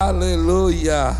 Aleluia.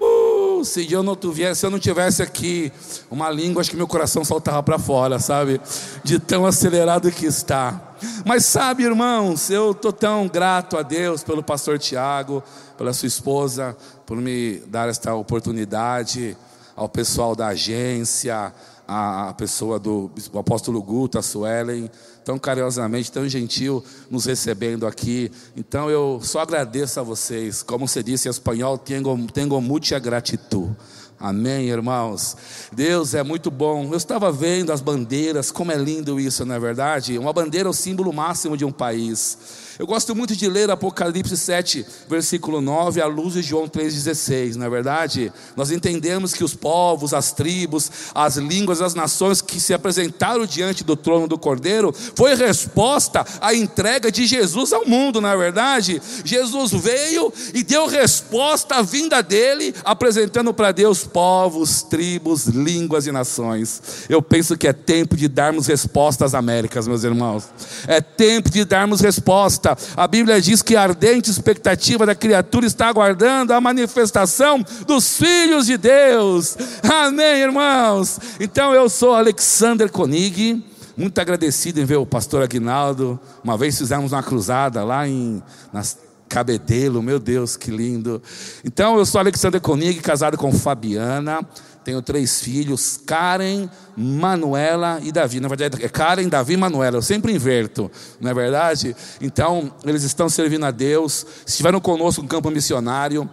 Uh, se eu não tivesse, se eu não tivesse aqui uma língua, acho que meu coração saltava para fora, sabe? De tão acelerado que está. Mas sabe, irmãos, eu estou tão grato a Deus pelo pastor Tiago, pela sua esposa, por me dar esta oportunidade, ao pessoal da agência, a pessoa do apóstolo Guto, a Suelen, tão carinhosamente, tão gentil nos recebendo aqui. Então eu só agradeço a vocês. Como se disse em espanhol, tengo mucha gratitud. Amém, irmãos. Deus é muito bom. Eu estava vendo as bandeiras, como é lindo isso, não é verdade? Uma bandeira é o símbolo máximo de um país. Eu gosto muito de ler Apocalipse 7, versículo 9, à luz de João 3,16, não é verdade? Nós entendemos que os povos, as tribos, as línguas, as nações que se apresentaram diante do trono do Cordeiro, foi resposta à entrega de Jesus ao mundo, não é verdade? Jesus veio e deu resposta à vinda dele, apresentando para Deus povos, tribos, línguas e nações. Eu penso que é tempo de darmos resposta às Américas, meus irmãos. É tempo de darmos resposta a Bíblia diz que a ardente expectativa da criatura está aguardando a manifestação dos filhos de Deus. Amém, irmãos? Então eu sou Alexander Konig, muito agradecido em ver o pastor Aguinaldo. Uma vez fizemos uma cruzada lá em nas Cabedelo, meu Deus, que lindo. Então, eu sou Alexander Konig, casado com Fabiana. Tenho três filhos, Karen, Manuela e Davi. Na verdade, é Karen, Davi e Manuela. Eu sempre inverto, não é verdade? Então, eles estão servindo a Deus. Estiveram conosco no campo missionário.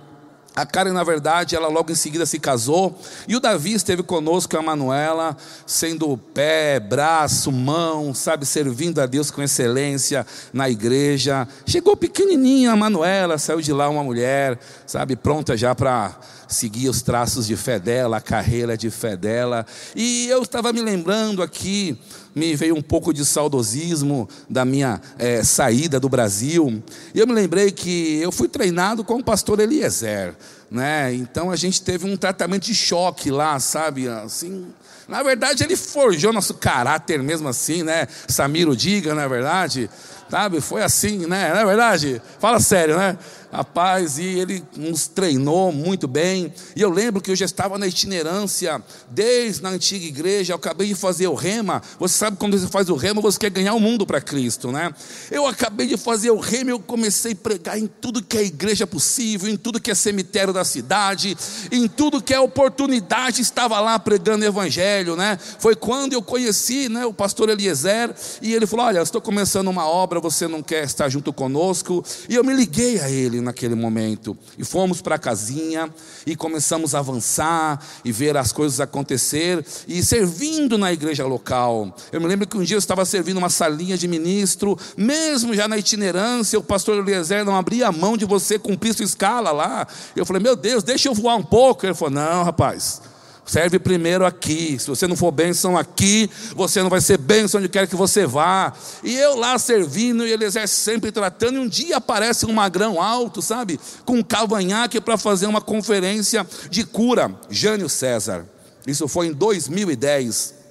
A Karen, na verdade, ela logo em seguida se casou. E o Davi esteve conosco, a Manuela, sendo pé, braço, mão, sabe, servindo a Deus com excelência na igreja. Chegou pequenininha a Manuela, saiu de lá uma mulher, sabe, pronta já para seguir os traços de fé dela, a carreira de fé dela. E eu estava me lembrando aqui, me veio um pouco de saudosismo da minha é, saída do Brasil. E eu me lembrei que eu fui treinado com o pastor Eliezer. Né? Então a gente teve um tratamento de choque lá, sabe? Assim, na verdade, ele forjou nosso caráter mesmo assim, né? Samiro diga, na é verdade, sabe? Foi assim, né? Não é verdade? Fala sério, né? Rapaz, e ele nos treinou muito bem. E eu lembro que eu já estava na itinerância, desde a antiga igreja, eu acabei de fazer o rema. Você sabe quando você faz o rema, você quer ganhar o mundo para Cristo, né? Eu acabei de fazer o rema, eu comecei a pregar em tudo que é igreja possível, em tudo que é cemitério da cidade, em tudo que é oportunidade, estava lá pregando evangelho, né? Foi quando eu conheci, né, o pastor Eliezer, e ele falou: "Olha, estou começando uma obra, você não quer estar junto conosco?" E eu me liguei a ele naquele momento. E fomos para a casinha e começamos a avançar e ver as coisas acontecer e servindo na igreja local. Eu me lembro que um dia eu estava servindo uma salinha de ministro, mesmo já na itinerância, o pastor Eliezer não abria a mão de você cumprir sua escala lá. Eu falei, meu Deus, deixa eu voar um pouco. Ele falou, não, rapaz. Serve primeiro aqui. Se você não for bênção aqui, você não vai ser bênção onde quer que você vá. E eu lá servindo, e Eliezer sempre tratando. E um dia aparece um magrão alto, sabe? Com um cavanhaque para fazer uma conferência de cura. Jânio César. Isso foi em 2010.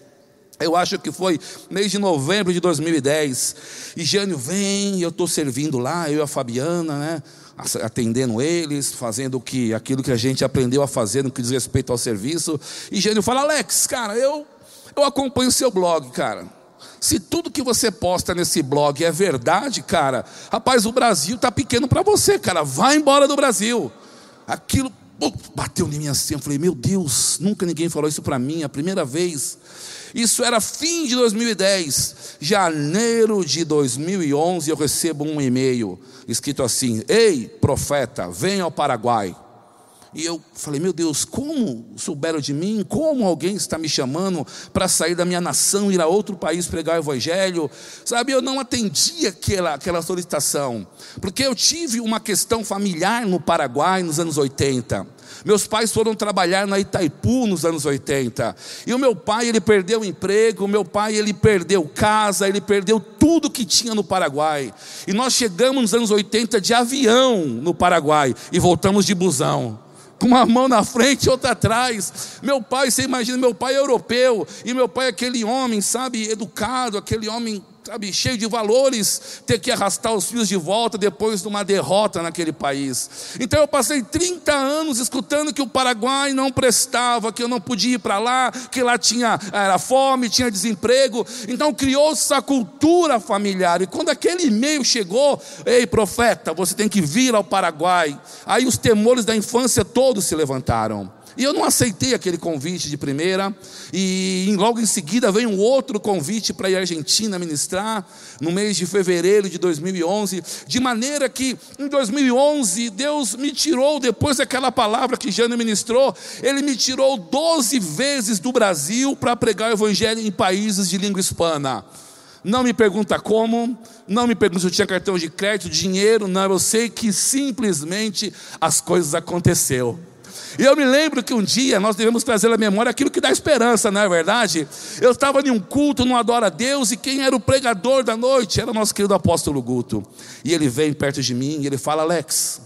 Eu acho que foi mês de novembro de 2010. E Jânio vem, eu estou servindo lá, eu e a Fabiana, né? Atendendo eles, fazendo que, aquilo que a gente aprendeu a fazer no que diz respeito ao serviço. E Gênio fala: Alex, cara, eu, eu acompanho o seu blog, cara. Se tudo que você posta nesse blog é verdade, cara, rapaz, o Brasil tá pequeno para você, cara. Vai embora do Brasil. Aquilo bateu em mim assim. Eu falei: Meu Deus, nunca ninguém falou isso para mim, a primeira vez. Isso era fim de 2010. Janeiro de 2011 eu recebo um e-mail escrito assim: Ei, profeta, venha ao Paraguai. E eu falei, meu Deus, como souberam de mim? Como alguém está me chamando para sair da minha nação, ir a outro país pregar o Evangelho? Sabe, eu não atendi aquela, aquela solicitação, porque eu tive uma questão familiar no Paraguai nos anos 80. Meus pais foram trabalhar na Itaipu nos anos 80. E o meu pai, ele perdeu o emprego, o meu pai, ele perdeu casa, ele perdeu tudo que tinha no Paraguai. E nós chegamos nos anos 80 de avião no Paraguai e voltamos de busão com uma mão na frente e outra atrás. Meu pai, você imagina, meu pai é europeu, e meu pai é aquele homem, sabe, educado, aquele homem sabe, cheio de valores, ter que arrastar os filhos de volta depois de uma derrota naquele país. Então eu passei 30 anos escutando que o Paraguai não prestava, que eu não podia ir para lá, que lá tinha era fome, tinha desemprego. Então criou-se essa cultura familiar. E quando aquele e-mail chegou, ei profeta, você tem que vir ao Paraguai. Aí os temores da infância todos se levantaram. E eu não aceitei aquele convite de primeira, e logo em seguida veio um outro convite para ir à Argentina ministrar, no mês de fevereiro de 2011, de maneira que em 2011 Deus me tirou, depois daquela palavra que Jana ministrou, Ele me tirou 12 vezes do Brasil para pregar o Evangelho em países de língua hispana. Não me pergunta como, não me pergunta se eu tinha cartão de crédito, dinheiro, não, eu sei que simplesmente as coisas aconteceram. E eu me lembro que um dia nós devemos trazer à memória aquilo que dá esperança, não é verdade? Eu estava em um culto, não adora a Deus, e quem era o pregador da noite era o nosso querido apóstolo Guto. E ele vem perto de mim e ele fala: Alex,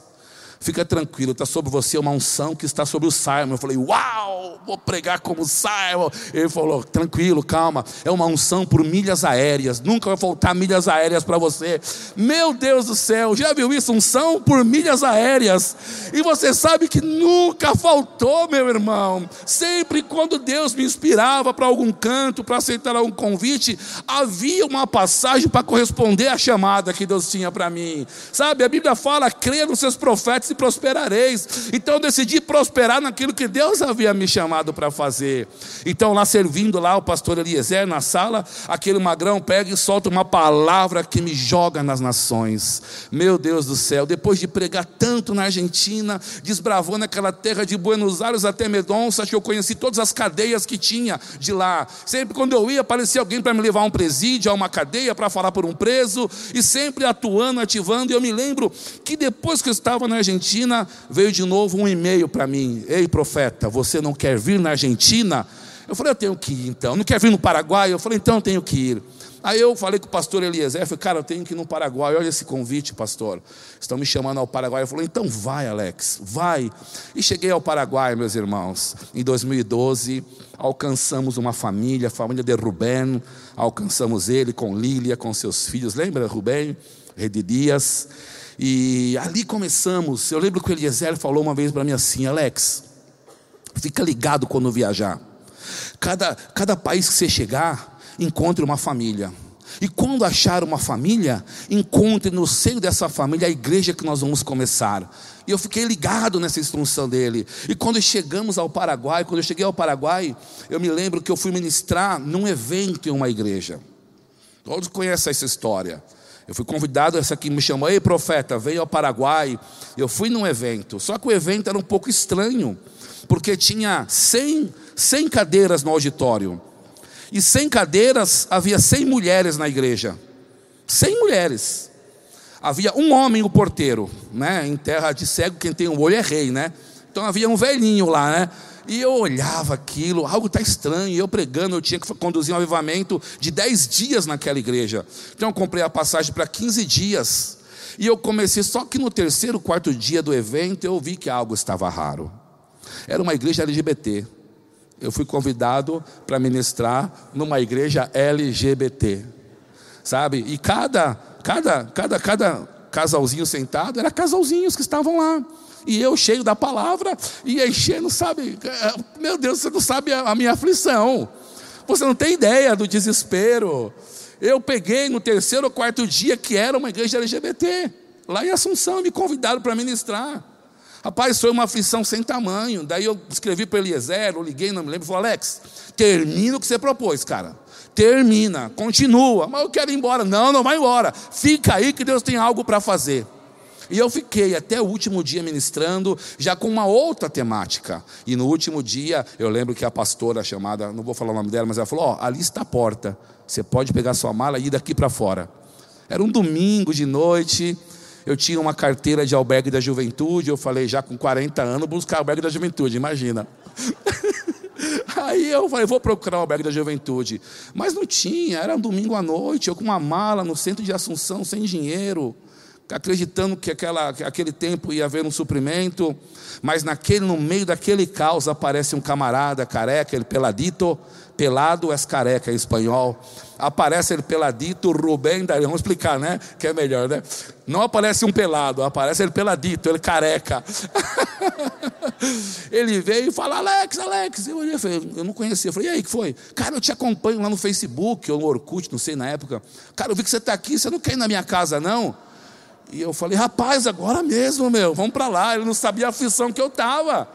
Fica tranquilo, está sobre você uma unção que está sobre o Simon. Eu falei, uau, vou pregar como Simon. Ele falou, tranquilo, calma, é uma unção por milhas aéreas, nunca vai faltar milhas aéreas para você. Meu Deus do céu, já viu isso? Unção por milhas aéreas. E você sabe que nunca faltou, meu irmão. Sempre quando Deus me inspirava para algum canto, para aceitar algum convite, havia uma passagem para corresponder à chamada que Deus tinha para mim. Sabe, a Bíblia fala, creia nos seus profetas prosperareis. Então eu decidi prosperar naquilo que Deus havia me chamado para fazer. Então lá servindo lá o pastor Eliezer na sala, aquele magrão pega e solta uma palavra que me joga nas nações. Meu Deus do céu, depois de pregar tanto na Argentina, desbravou naquela terra de Buenos Aires até Medonça, que eu conheci todas as cadeias que tinha de lá. Sempre quando eu ia, aparecia alguém para me levar a um presídio, a uma cadeia, para falar por um preso, e sempre atuando, ativando. E eu me lembro que depois que eu estava na Argentina, Argentina, veio de novo um e-mail para mim: Ei, profeta, você não quer vir na Argentina? Eu falei: Eu tenho que ir então. Não quer vir no Paraguai? Eu falei: Então eu tenho que ir. Aí eu falei com o pastor Eliezer, eu falei, cara, eu tenho que ir no Paraguai, olha esse convite, pastor. Estão me chamando ao Paraguai. Eu falei, então vai, Alex, vai. E cheguei ao Paraguai, meus irmãos. Em 2012, alcançamos uma família, a família de Rubén, alcançamos ele com Lília, com seus filhos. Lembra, Rubén? Rede Dias. E ali começamos. Eu lembro que o Eliezer falou uma vez para mim assim: Alex, fica ligado quando viajar. Cada, cada país que você chegar, encontre uma família. E quando achar uma família, encontre no seio dessa família a igreja que nós vamos começar. E eu fiquei ligado nessa instrução dele. E quando chegamos ao Paraguai, quando eu cheguei ao Paraguai, eu me lembro que eu fui ministrar num evento em uma igreja. Todos conhecem essa história. Eu fui convidado, essa aqui me chamou, ei profeta, veio ao Paraguai. Eu fui num evento, só que o evento era um pouco estranho, porque tinha 100, 100 cadeiras no auditório. E 100 cadeiras, havia 100 mulheres na igreja. 100 mulheres. Havia um homem, o porteiro, né? Em terra de cego, quem tem um olho é rei, né? Então havia um velhinho lá, né? E eu olhava aquilo, algo está estranho. E eu pregando, eu tinha que conduzir um avivamento de 10 dias naquela igreja. Então eu comprei a passagem para 15 dias. E eu comecei, só que no terceiro, quarto dia do evento, eu vi que algo estava raro. Era uma igreja LGBT. Eu fui convidado para ministrar numa igreja LGBT. Sabe? E cada, cada, cada, cada casalzinho sentado era casalzinhos que estavam lá e eu cheio da palavra, e enchendo, sabe, meu Deus, você não sabe a minha aflição, você não tem ideia do desespero. Eu peguei no terceiro ou quarto dia que era uma igreja LGBT, lá em Assunção, me convidaram para ministrar. Rapaz, foi uma aflição sem tamanho. Daí eu escrevi para Eliezer, eu liguei, não me lembro, falei, Alex, termina o que você propôs, cara. Termina, continua. Mas eu quero ir embora. Não, não vai embora. Fica aí que Deus tem algo para fazer. E eu fiquei até o último dia ministrando, já com uma outra temática. E no último dia, eu lembro que a pastora chamada, não vou falar o nome dela, mas ela falou: Ó, oh, ali está a porta. Você pode pegar sua mala e ir daqui para fora. Era um domingo de noite. Eu tinha uma carteira de albergue da juventude. Eu falei, já com 40 anos, buscar albergue da juventude, imagina. Aí eu falei, vou procurar o albergue da juventude. Mas não tinha, era um domingo à noite, eu com uma mala no centro de Assunção, sem dinheiro acreditando que, aquela, que aquele tempo ia haver um suprimento, mas naquele, no meio daquele caos aparece um camarada careca, ele peladito, pelado é careca em espanhol. Aparece ele peladito, Rubem. Vamos explicar, né? Que é melhor, né? Não aparece um pelado, aparece ele peladito, ele careca. ele veio e fala: Alex, Alex. Eu olhei, falei, eu não conhecia. Eu falei: e aí, que foi? Cara, eu te acompanho lá no Facebook, ou no Orkut, não sei na época. Cara, eu vi que você está aqui, você não quer ir na minha casa, não? E eu falei: rapaz, agora mesmo, meu, vamos para lá. Ele não sabia a aflição que eu estava.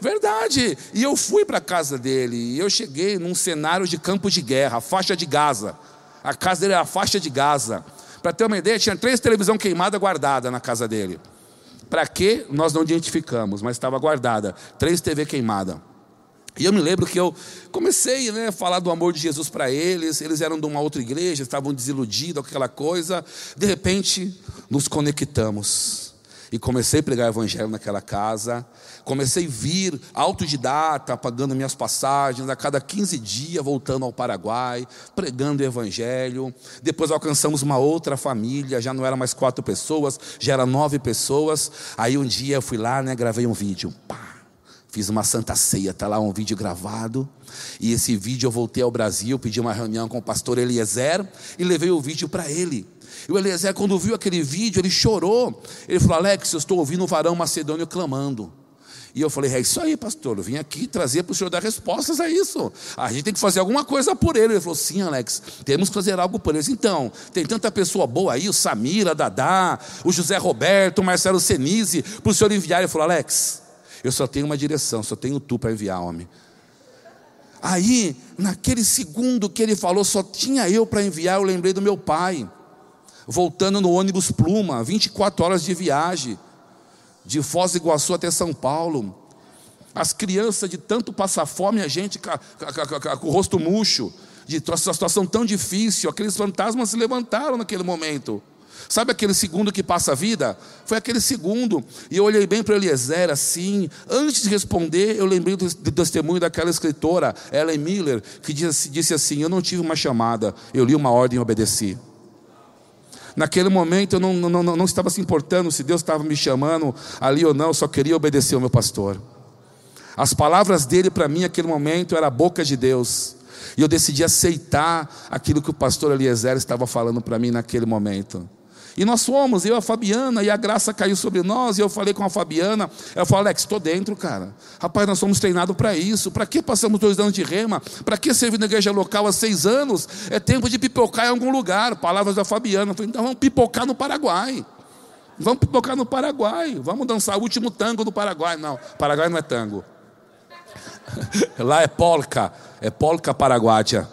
Verdade. E eu fui para a casa dele. E eu cheguei num cenário de campo de guerra, faixa de Gaza. A casa dele era a faixa de Gaza. Para ter uma ideia, tinha três televisão queimada guardada na casa dele. Para quê? Nós não identificamos, mas estava guardada. Três TV queimada. E eu me lembro que eu comecei né, a falar do amor de Jesus para eles. Eles eram de uma outra igreja, estavam desiludidos aquela coisa. De repente, nos conectamos. E comecei a pregar o evangelho naquela casa. Comecei a vir autodidata, pagando minhas passagens, a cada 15 dias voltando ao Paraguai, pregando o Evangelho. Depois alcançamos uma outra família, já não era mais quatro pessoas, já era nove pessoas. Aí um dia eu fui lá, né, gravei um vídeo. Pá, fiz uma santa ceia, está lá um vídeo gravado. E esse vídeo eu voltei ao Brasil, pedi uma reunião com o pastor Eliezer e levei o vídeo para ele. E o Eliezer, quando viu aquele vídeo, ele chorou. Ele falou: Alex, eu estou ouvindo um varão macedônio clamando. E eu falei, é isso aí, pastor, eu vim aqui trazer para o senhor dar respostas a isso. A gente tem que fazer alguma coisa por ele. Ele falou, sim, Alex, temos que fazer algo por eles. Então, tem tanta pessoa boa aí, o Samira, Dadá, o José Roberto, o Marcelo Senise, para o senhor enviar. Ele falou, Alex, eu só tenho uma direção, só tenho tu para enviar, homem. Aí, naquele segundo que ele falou, só tinha eu para enviar, eu lembrei do meu pai, voltando no ônibus Pluma, 24 horas de viagem de Foz do Iguaçu até São Paulo. As crianças de tanto passar fome, a gente com, com, o rosto murcho, de essa situação tão difícil, aqueles fantasmas se levantaram naquele momento. Sabe aquele segundo que passa a vida? Foi aquele segundo. E eu olhei bem para Eliezer assim. Antes de responder, eu lembrei do, do testemunho daquela escritora, Ellen Miller, que disse, disse assim: Eu não tive uma chamada, eu li uma ordem e obedeci. Naquele momento eu não, não, não, não estava se importando se Deus estava me chamando ali ou não, eu só queria obedecer ao meu pastor. As palavras dele para mim naquele momento era a boca de Deus. E eu decidi aceitar aquilo que o pastor Eliezer estava falando para mim naquele momento. E nós fomos, eu e a Fabiana, e a graça caiu sobre nós, e eu falei com a Fabiana, ela falou, Alex, estou dentro, cara. Rapaz, nós somos treinados para isso. Para que passamos dois anos de rema? Para que servir na igreja local há seis anos? É tempo de pipocar em algum lugar. Palavras da Fabiana. Eu falei, então vamos pipocar no Paraguai. Vamos pipocar no Paraguai. Vamos dançar o último tango do Paraguai. Não, Paraguai não é tango. Lá é polca. É polca paraguaia.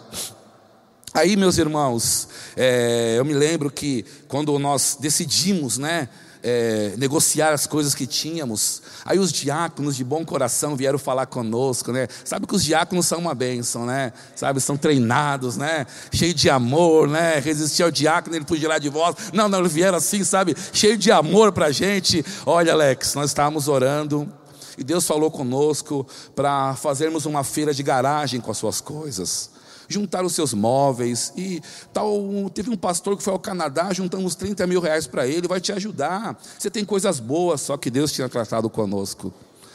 Aí, meus irmãos, é, eu me lembro que quando nós decidimos, né, é, negociar as coisas que tínhamos, aí os diáconos de bom coração vieram falar conosco, né? Sabe que os diáconos são uma bênção, né? Sabe, são treinados, né? Cheio de amor, né? Resistir ao diácono, ele podia lá de voz. Não, não, eles vieram assim, sabe? Cheio de amor para a gente. Olha, Alex, nós estávamos orando. E Deus falou conosco para fazermos uma feira de garagem com as suas coisas juntar os seus móveis. E tal, teve um pastor que foi ao Canadá, juntamos 30 mil reais para ele, vai te ajudar. Você tem coisas boas, só que Deus tinha tratado conosco.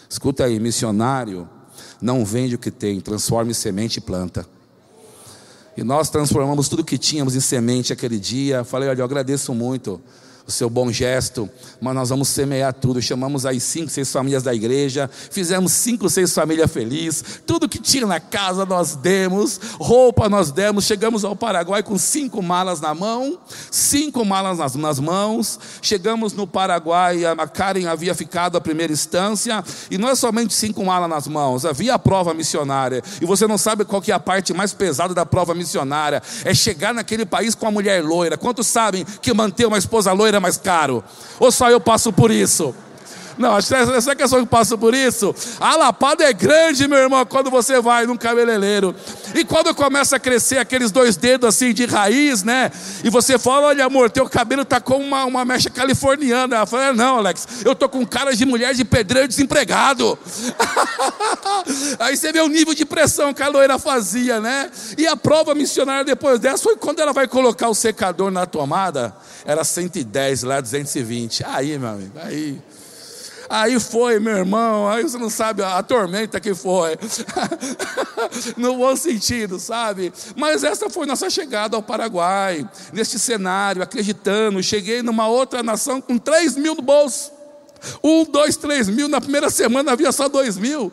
Escuta aí, missionário, não vende o que tem, transforme semente e planta. E nós transformamos tudo que tínhamos em semente aquele dia. Falei, olha, eu agradeço muito o seu bom gesto, mas nós vamos semear tudo. Chamamos aí cinco, seis famílias da igreja, fizemos cinco, seis famílias felizes, tudo que tinha na casa nós demos, roupa nós demos. Chegamos ao Paraguai com cinco malas na mão, cinco malas nas, nas mãos. Chegamos no Paraguai, a Karen havia ficado a primeira instância, e não é somente cinco malas nas mãos, havia a prova missionária. E você não sabe qual que é a parte mais pesada da prova missionária: é chegar naquele país com a mulher loira. Quantos sabem que manter uma esposa loira é mais caro? Ou só eu passo por isso? Não, acho que essa questão que passa por isso. A lapada é grande, meu irmão, quando você vai num cabeleireiro. E quando começa a crescer aqueles dois dedos assim de raiz, né? E você fala: olha, amor, teu cabelo tá com uma, uma mecha californiana. Ela fala: não, Alex, eu tô com cara de mulher de pedreiro desempregado. Aí você vê o nível de pressão que a loira fazia, né? E a prova missionária depois dessa foi quando ela vai colocar o secador na tomada, era 110, lá 220. Aí, meu amigo, aí. Aí foi, meu irmão, aí você não sabe a tormenta que foi. no bom sentido, sabe? Mas essa foi nossa chegada ao Paraguai, neste cenário, acreditando. Cheguei numa outra nação com 3 mil no bolso. Um, dois, três mil. Na primeira semana havia só dois mil.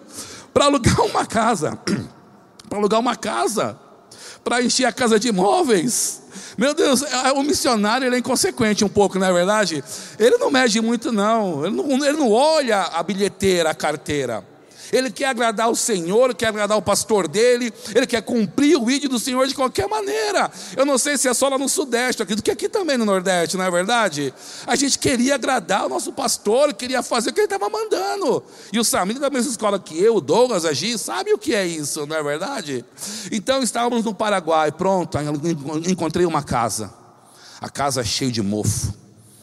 Para alugar uma casa. para alugar uma casa. Para encher a casa de imóveis. Meu Deus, o missionário ele é inconsequente um pouco, não é verdade? Ele não mede muito, não. Ele não, ele não olha a bilheteira, a carteira. Ele quer agradar o Senhor, quer agradar o pastor dele, ele quer cumprir o vídeo do Senhor de qualquer maneira. Eu não sei se é só lá no Sudeste, acredito que aqui também no Nordeste, não é verdade? A gente queria agradar o nosso pastor, queria fazer o que ele estava mandando. E o Samir da mesma escola que eu, o Douglas, Agi, sabe o que é isso, não é verdade? Então estávamos no Paraguai, pronto, encontrei uma casa. A casa cheia de mofo.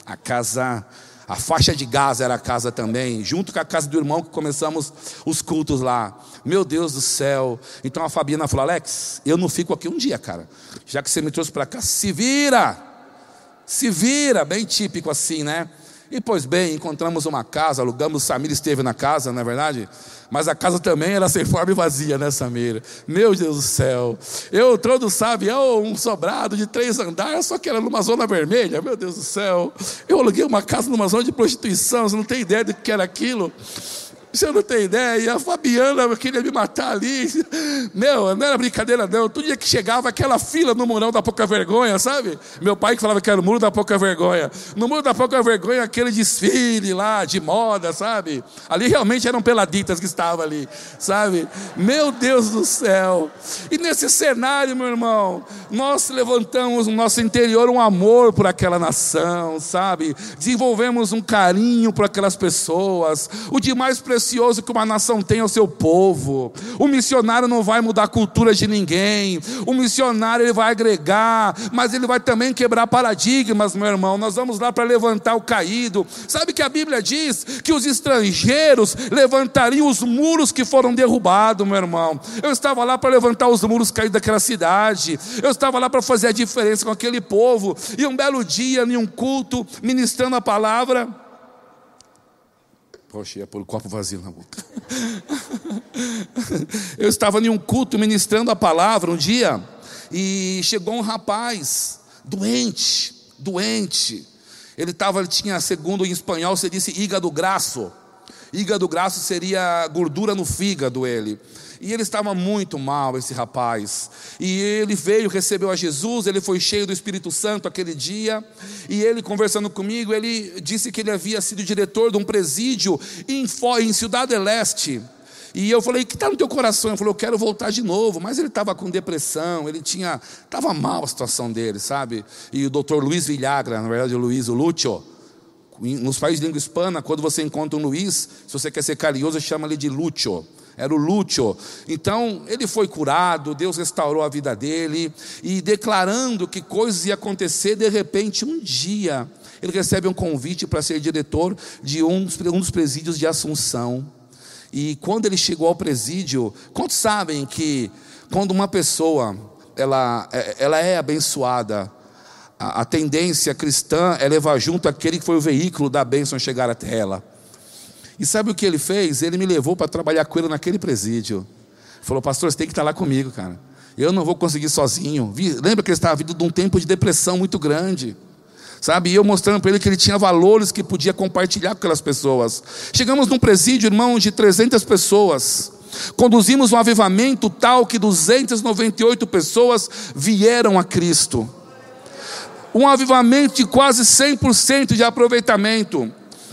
A casa a faixa de Gaza era a casa também, junto com a casa do irmão que começamos os cultos lá. Meu Deus do céu. Então a Fabiana falou: Alex, eu não fico aqui um dia, cara. Já que você me trouxe para cá, se vira. Se vira, bem típico assim, né? E pois bem, encontramos uma casa, alugamos, Samir esteve na casa, não é verdade? Mas a casa também era sem forma e vazia, né, Samir? Meu Deus do céu. Eu, todo sabe, é um sobrado de três andares, só que era numa zona vermelha, meu Deus do céu. Eu aluguei uma casa numa zona de prostituição, você não tem ideia do que era aquilo. Você não tem ideia. A Fabiana queria me matar ali. Meu, não era brincadeira, não. Todo dia que chegava aquela fila no murão da pouca vergonha, sabe? Meu pai que falava que era o muro da pouca vergonha. No muro da pouca vergonha, aquele desfile lá de moda, sabe? Ali realmente eram peladitas que estavam ali, sabe? Meu Deus do céu. E nesse cenário, meu irmão, nós levantamos no nosso interior um amor por aquela nação, sabe? Desenvolvemos um carinho por aquelas pessoas. O de mais precioso que uma nação tem ao seu povo. O missionário não vai mudar a cultura de ninguém. O missionário ele vai agregar, mas ele vai também quebrar paradigmas, meu irmão. Nós vamos lá para levantar o caído. Sabe que a Bíblia diz que os estrangeiros levantariam os muros que foram derrubados, meu irmão. Eu estava lá para levantar os muros caídos daquela cidade. Eu estava lá para fazer a diferença com aquele povo. E um belo dia, em um culto, ministrando a palavra, Poxa, pôr o copo vazio na boca. Eu estava em um culto ministrando a palavra um dia e chegou um rapaz doente, doente. Ele estava, ele tinha, segundo em espanhol, você disse hígado grasso. Hígado grasso seria gordura no fígado ele. E ele estava muito mal, esse rapaz. E ele veio, recebeu a Jesus, ele foi cheio do Espírito Santo aquele dia. E ele, conversando comigo, ele disse que ele havia sido diretor de um presídio em, em Cidade Leste. E eu falei, o que está no teu coração? Ele falou, eu quero voltar de novo. Mas ele estava com depressão, ele tinha. Estava mal a situação dele, sabe? E o doutor Luiz Villagra, na verdade, o Luiz, o Lúcio, nos países de língua hispana, quando você encontra um Luiz, se você quer ser carinhoso, chama ele de Lúcio era o Lúcio. Então, ele foi curado, Deus restaurou a vida dele, e declarando que coisas iam acontecer, de repente, um dia, ele recebe um convite para ser diretor de um, um dos presídios de Assunção. E quando ele chegou ao presídio, quantos sabem que quando uma pessoa ela, é, ela é abençoada, a, a tendência cristã é levar junto aquele que foi o veículo da bênção chegar até ela. E sabe o que ele fez? Ele me levou para trabalhar com ele naquele presídio. Falou, pastor, você tem que estar lá comigo, cara. Eu não vou conseguir sozinho. Lembra que ele estava vindo de um tempo de depressão muito grande. Sabe? E eu mostrando para ele que ele tinha valores que podia compartilhar com aquelas pessoas. Chegamos num presídio, irmão, de 300 pessoas. Conduzimos um avivamento tal que 298 pessoas vieram a Cristo. Um avivamento de quase 100% de aproveitamento.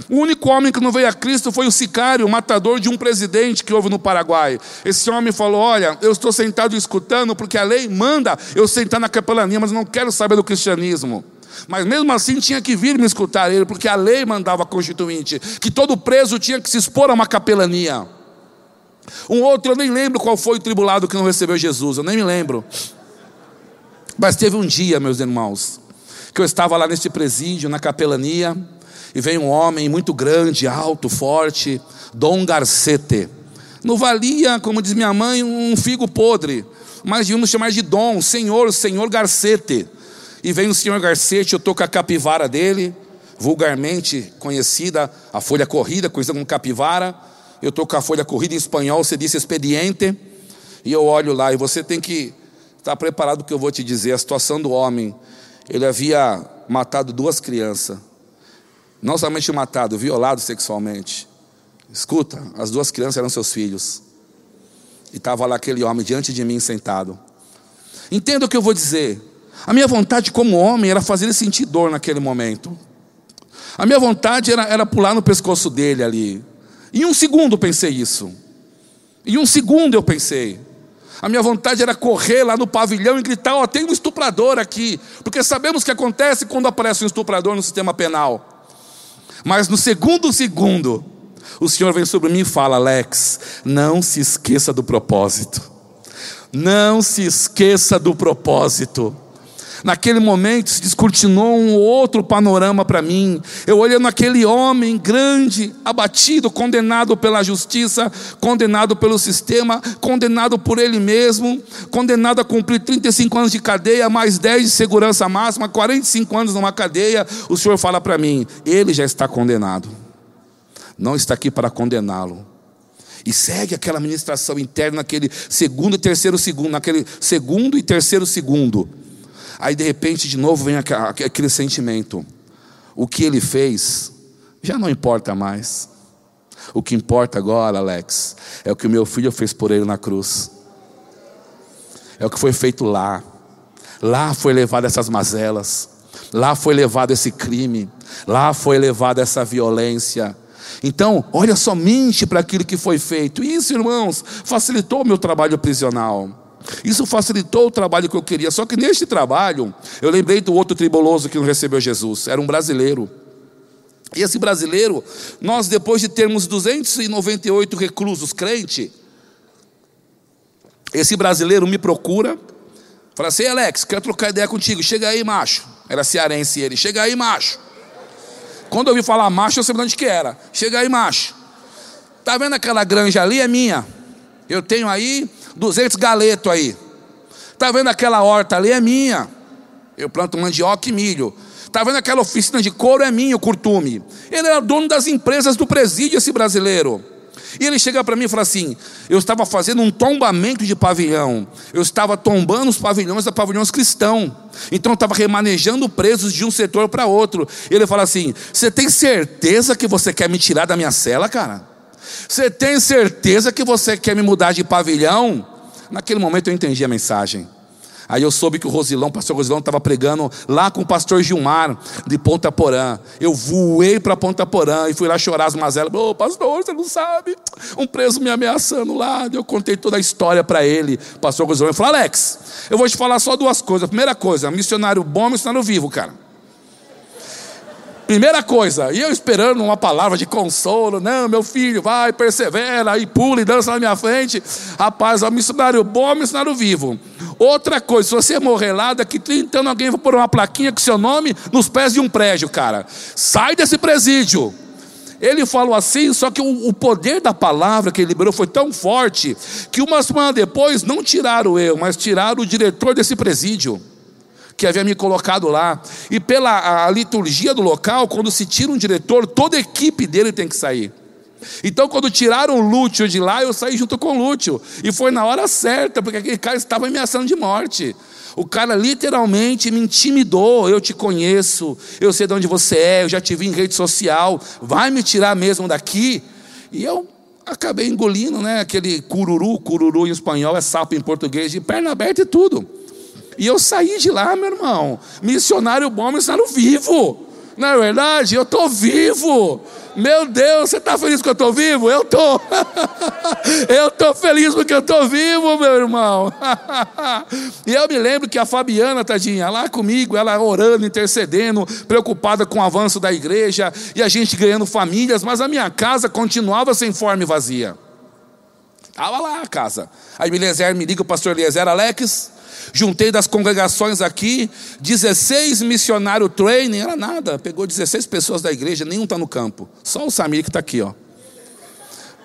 O único homem que não veio a Cristo foi o sicário, o matador de um presidente que houve no Paraguai. Esse homem falou: Olha, eu estou sentado escutando porque a lei manda eu sentar na capelania, mas não quero saber do cristianismo. Mas mesmo assim tinha que vir me escutar ele, porque a lei mandava constituinte que todo preso tinha que se expor a uma capelania. Um outro, eu nem lembro qual foi o tribulado que não recebeu Jesus, eu nem me lembro. Mas teve um dia, meus irmãos, que eu estava lá neste presídio, na capelania, e veio um homem muito grande, alto, forte, Dom Garcete. Não valia, como diz minha mãe, um figo podre, mas devíamos chamar de Dom, Senhor, Senhor Garcete. E vem o Senhor Garcete, eu estou com a capivara dele, vulgarmente conhecida, a folha corrida, conhecida como capivara. Eu estou com a folha corrida em espanhol, você disse expediente. E eu olho lá, e você tem que estar preparado para o que eu vou te dizer. A situação do homem, ele havia matado duas crianças. Não somente matado, violado sexualmente. Escuta, as duas crianças eram seus filhos. E estava lá aquele homem diante de mim sentado. Entenda o que eu vou dizer. A minha vontade como homem era fazer ele sentir dor naquele momento. A minha vontade era, era pular no pescoço dele ali. Em um segundo pensei isso. Em um segundo eu pensei. A minha vontade era correr lá no pavilhão e gritar: Ó, oh, tem um estuprador aqui. Porque sabemos o que acontece quando aparece um estuprador no sistema penal. Mas no segundo segundo, o Senhor vem sobre mim e fala: Alex, não se esqueça do propósito. Não se esqueça do propósito. Naquele momento se descortinou um outro panorama para mim. Eu olhando aquele homem grande, abatido, condenado pela justiça, condenado pelo sistema, condenado por ele mesmo, condenado a cumprir 35 anos de cadeia, mais 10 de segurança máxima, 45 anos numa cadeia. O Senhor fala para mim: ele já está condenado. Não está aqui para condená-lo. E segue aquela ministração interna, naquele segundo e terceiro segundo, naquele segundo e terceiro segundo. Aí de repente de novo vem aquele sentimento. O que ele fez já não importa mais. O que importa agora, Alex, é o que o meu filho fez por ele na cruz. É o que foi feito lá. Lá foi levado essas mazelas. Lá foi levado esse crime. Lá foi levada essa violência. Então, olha somente para aquilo que foi feito. Isso, irmãos, facilitou o meu trabalho prisional. Isso facilitou o trabalho que eu queria. Só que neste trabalho, eu lembrei do outro tribuloso que não recebeu Jesus. Era um brasileiro. E esse brasileiro, nós depois de termos 298 reclusos crente, esse brasileiro me procura, fala assim: Alex, quero trocar ideia contigo. Chega aí, macho. Era cearense ele. Chega aí, macho. Quando eu ouvi falar macho, eu sabia onde que era. Chega aí, macho. Tá vendo aquela granja ali? É minha. Eu tenho aí 200 galetos aí. Está vendo aquela horta ali? É minha. Eu planto mandioca e milho. Está vendo aquela oficina de couro? É minha, o curtume. Ele era dono das empresas do presídio, esse brasileiro. E ele chega para mim e fala assim: Eu estava fazendo um tombamento de pavilhão. Eu estava tombando os pavilhões da pavilhões cristão. Então eu estava remanejando presos de um setor para outro. Ele fala assim: Você tem certeza que você quer me tirar da minha cela, cara? Você tem certeza que você quer me mudar de pavilhão? Naquele momento eu entendi a mensagem. Aí eu soube que o Rosilão, o pastor Rosilão, estava pregando lá com o pastor Gilmar, de Ponta Porã. Eu voei para Ponta Porã e fui lá chorar as mazelas. Ô, oh, pastor, você não sabe? Um preso me ameaçando lá. Eu contei toda a história para ele. O pastor Rosilão falou: Alex, eu vou te falar só duas coisas. Primeira coisa, missionário bom, missionário vivo, cara. Primeira coisa, e eu esperando uma palavra de consolo, não, meu filho, vai, persevera, e pula e dança na minha frente. Rapaz, é um missionário bom, é um missionário vivo. Outra coisa, se você morrer lá, daqui 30 anos alguém vai pôr uma plaquinha com seu nome nos pés de um prédio, cara. Sai desse presídio. Ele falou assim, só que o, o, poder da palavra que ele liberou foi tão forte que uma semana depois não tiraram eu, mas tiraram o diretor desse presídio que havia me colocado lá. E pela liturgia do local, quando se tira um diretor, toda a equipe dele tem que sair. Então, quando tiraram o Lúcio de lá, eu saí junto com o Lúcio. E foi na hora certa, porque aquele cara estava ameaçando de morte. O cara literalmente me intimidou. Eu te conheço, eu sei de onde você é, eu já te vi em rede social. Vai me tirar mesmo daqui? E eu acabei engolindo, né? Aquele cururu, cururu em espanhol é sapo em português, de perna aberta e tudo. E eu saí de lá, meu irmão, missionário bom, missionário vivo. Não é verdade? Eu estou vivo. Meu Deus, você está feliz porque eu estou vivo? Eu estou. eu estou feliz porque eu estou vivo, meu irmão. e eu me lembro que a Fabiana, tadinha, lá comigo, ela orando, intercedendo, preocupada com o avanço da igreja e a gente ganhando famílias, mas a minha casa continuava sem forma e vazia. Estava lá a casa. Aí Eliezer me liga, o pastor Eliezer Alex, Juntei das congregações aqui, 16 missionário training, era nada. Pegou 16 pessoas da igreja, nenhum está no campo. Só o Samir que está aqui, ó.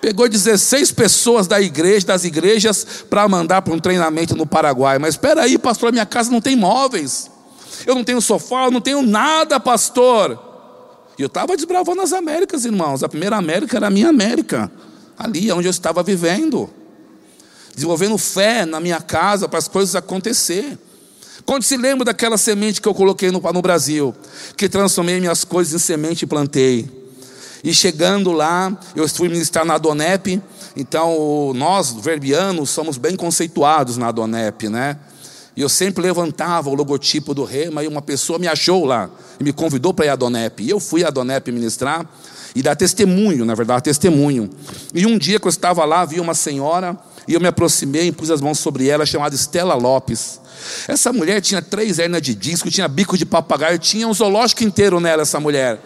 Pegou 16 pessoas da igreja, das igrejas, para mandar para um treinamento no Paraguai. Mas espera aí, pastor, minha casa não tem móveis. Eu não tenho sofá, eu não tenho nada, pastor. E eu estava desbravando as Américas, irmãos. A primeira América era a minha América. Ali onde eu estava vivendo desenvolvendo fé na minha casa para as coisas acontecer. Quando se lembra daquela semente que eu coloquei no, no Brasil, que transformei minhas coisas em semente e plantei. E chegando lá, eu fui ministrar na Adonep, então nós, verbianos, somos bem conceituados na Adonep, né? E eu sempre levantava o logotipo do Rema e uma pessoa me achou lá e me convidou para ir à Adonep. E eu fui à Adonep ministrar e dar testemunho, na verdade, testemunho. E um dia que eu estava lá, vi uma senhora e eu me aproximei e pus as mãos sobre ela, chamada Estela Lopes. Essa mulher tinha três hernias de disco, tinha bico de papagaio, tinha um zoológico inteiro nela, essa mulher.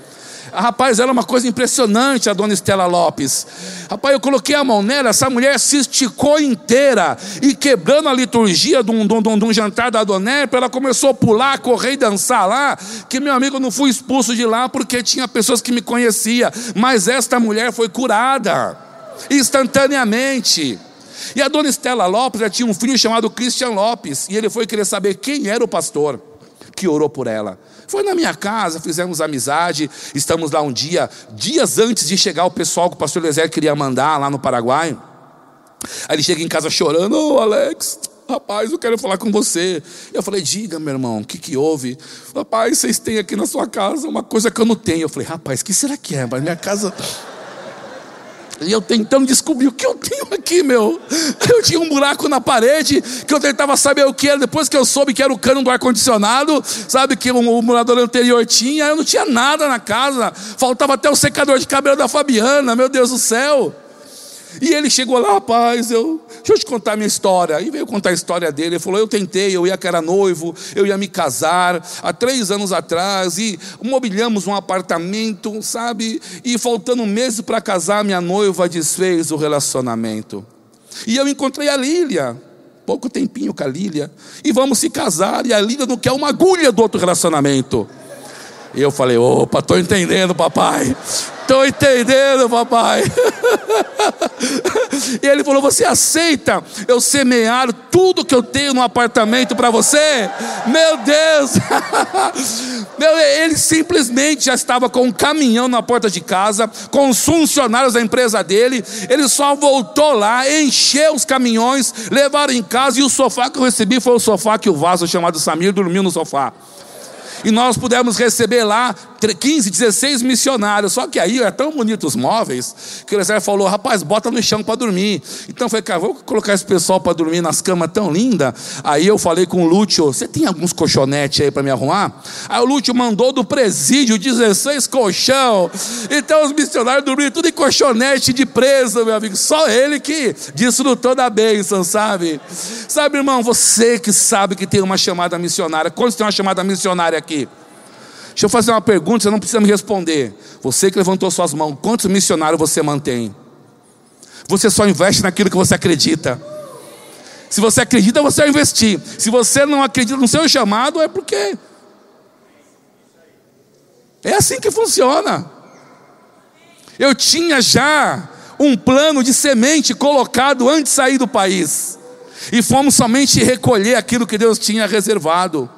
Rapaz, ela é uma coisa impressionante, a dona Estela Lopes. Rapaz, eu coloquei a mão nela, essa mulher se esticou inteira e quebrando a liturgia de um, de um, de um jantar da dona ela começou a pular, correr e dançar lá. Que meu amigo não fui expulso de lá porque tinha pessoas que me conheciam, mas esta mulher foi curada instantaneamente. E a dona Estela Lopes já tinha um filho chamado Christian Lopes, e ele foi querer saber quem era o pastor que orou por ela. Foi na minha casa, fizemos amizade, estamos lá um dia, dias antes de chegar o pessoal que o pastor Lezer queria mandar lá no Paraguai. Aí ele chega em casa chorando, ô oh, Alex, rapaz, eu quero falar com você. Eu falei, diga, meu irmão, o que, que houve? Rapaz, vocês têm aqui na sua casa uma coisa que eu não tenho. Eu falei, rapaz, que será que é? Mas minha casa. E eu tentando descobrir o que eu tenho aqui, meu. Eu tinha um buraco na parede que eu tentava saber o que era. Depois que eu soube que era o cano do ar-condicionado, sabe, que o morador anterior tinha, eu não tinha nada na casa. Faltava até o secador de cabelo da Fabiana, meu Deus do céu. E ele chegou lá, rapaz, eu, deixa eu te contar minha história. E veio contar a história dele. Ele falou: Eu tentei, eu ia que era noivo, eu ia me casar há três anos atrás, e mobiliamos um apartamento, sabe? E faltando um mês para casar, minha noiva desfez o relacionamento. E eu encontrei a Lília, pouco tempinho com a Lília, e vamos se casar, e a Lília não quer uma agulha do outro relacionamento. E eu falei: opa, estou entendendo, papai. Estou entendendo, papai. e ele falou: Você aceita eu semear tudo que eu tenho no apartamento para você? Meu Deus! Meu, ele simplesmente já estava com um caminhão na porta de casa, com os funcionários da empresa dele. Ele só voltou lá, encheu os caminhões, levaram em casa e o sofá que eu recebi foi o sofá que o vaso chamado Samir dormiu no sofá e nós pudemos receber lá 15, 16 missionários. Só que aí é tão bonito os móveis que o Eliezer falou: rapaz, bota no chão para dormir. Então eu falei, cara, vou colocar esse pessoal para dormir nas camas tão lindas. Aí eu falei com o Lúcio: você tem alguns colchonetes aí para me arrumar? Aí o Lúcio mandou do presídio 16 colchão. Então os missionários dormiram tudo em colchonete de preso, meu amigo. Só ele que desfrutou da bênção, sabe? Sabe, irmão, você que sabe que tem uma chamada missionária. Quantos tem uma chamada missionária aqui? Deixa eu fazer uma pergunta, você não precisa me responder. Você que levantou suas mãos, quantos missionários você mantém? Você só investe naquilo que você acredita. Se você acredita, você vai investir. Se você não acredita no seu chamado, é porque. É assim que funciona. Eu tinha já um plano de semente colocado antes de sair do país. E fomos somente recolher aquilo que Deus tinha reservado.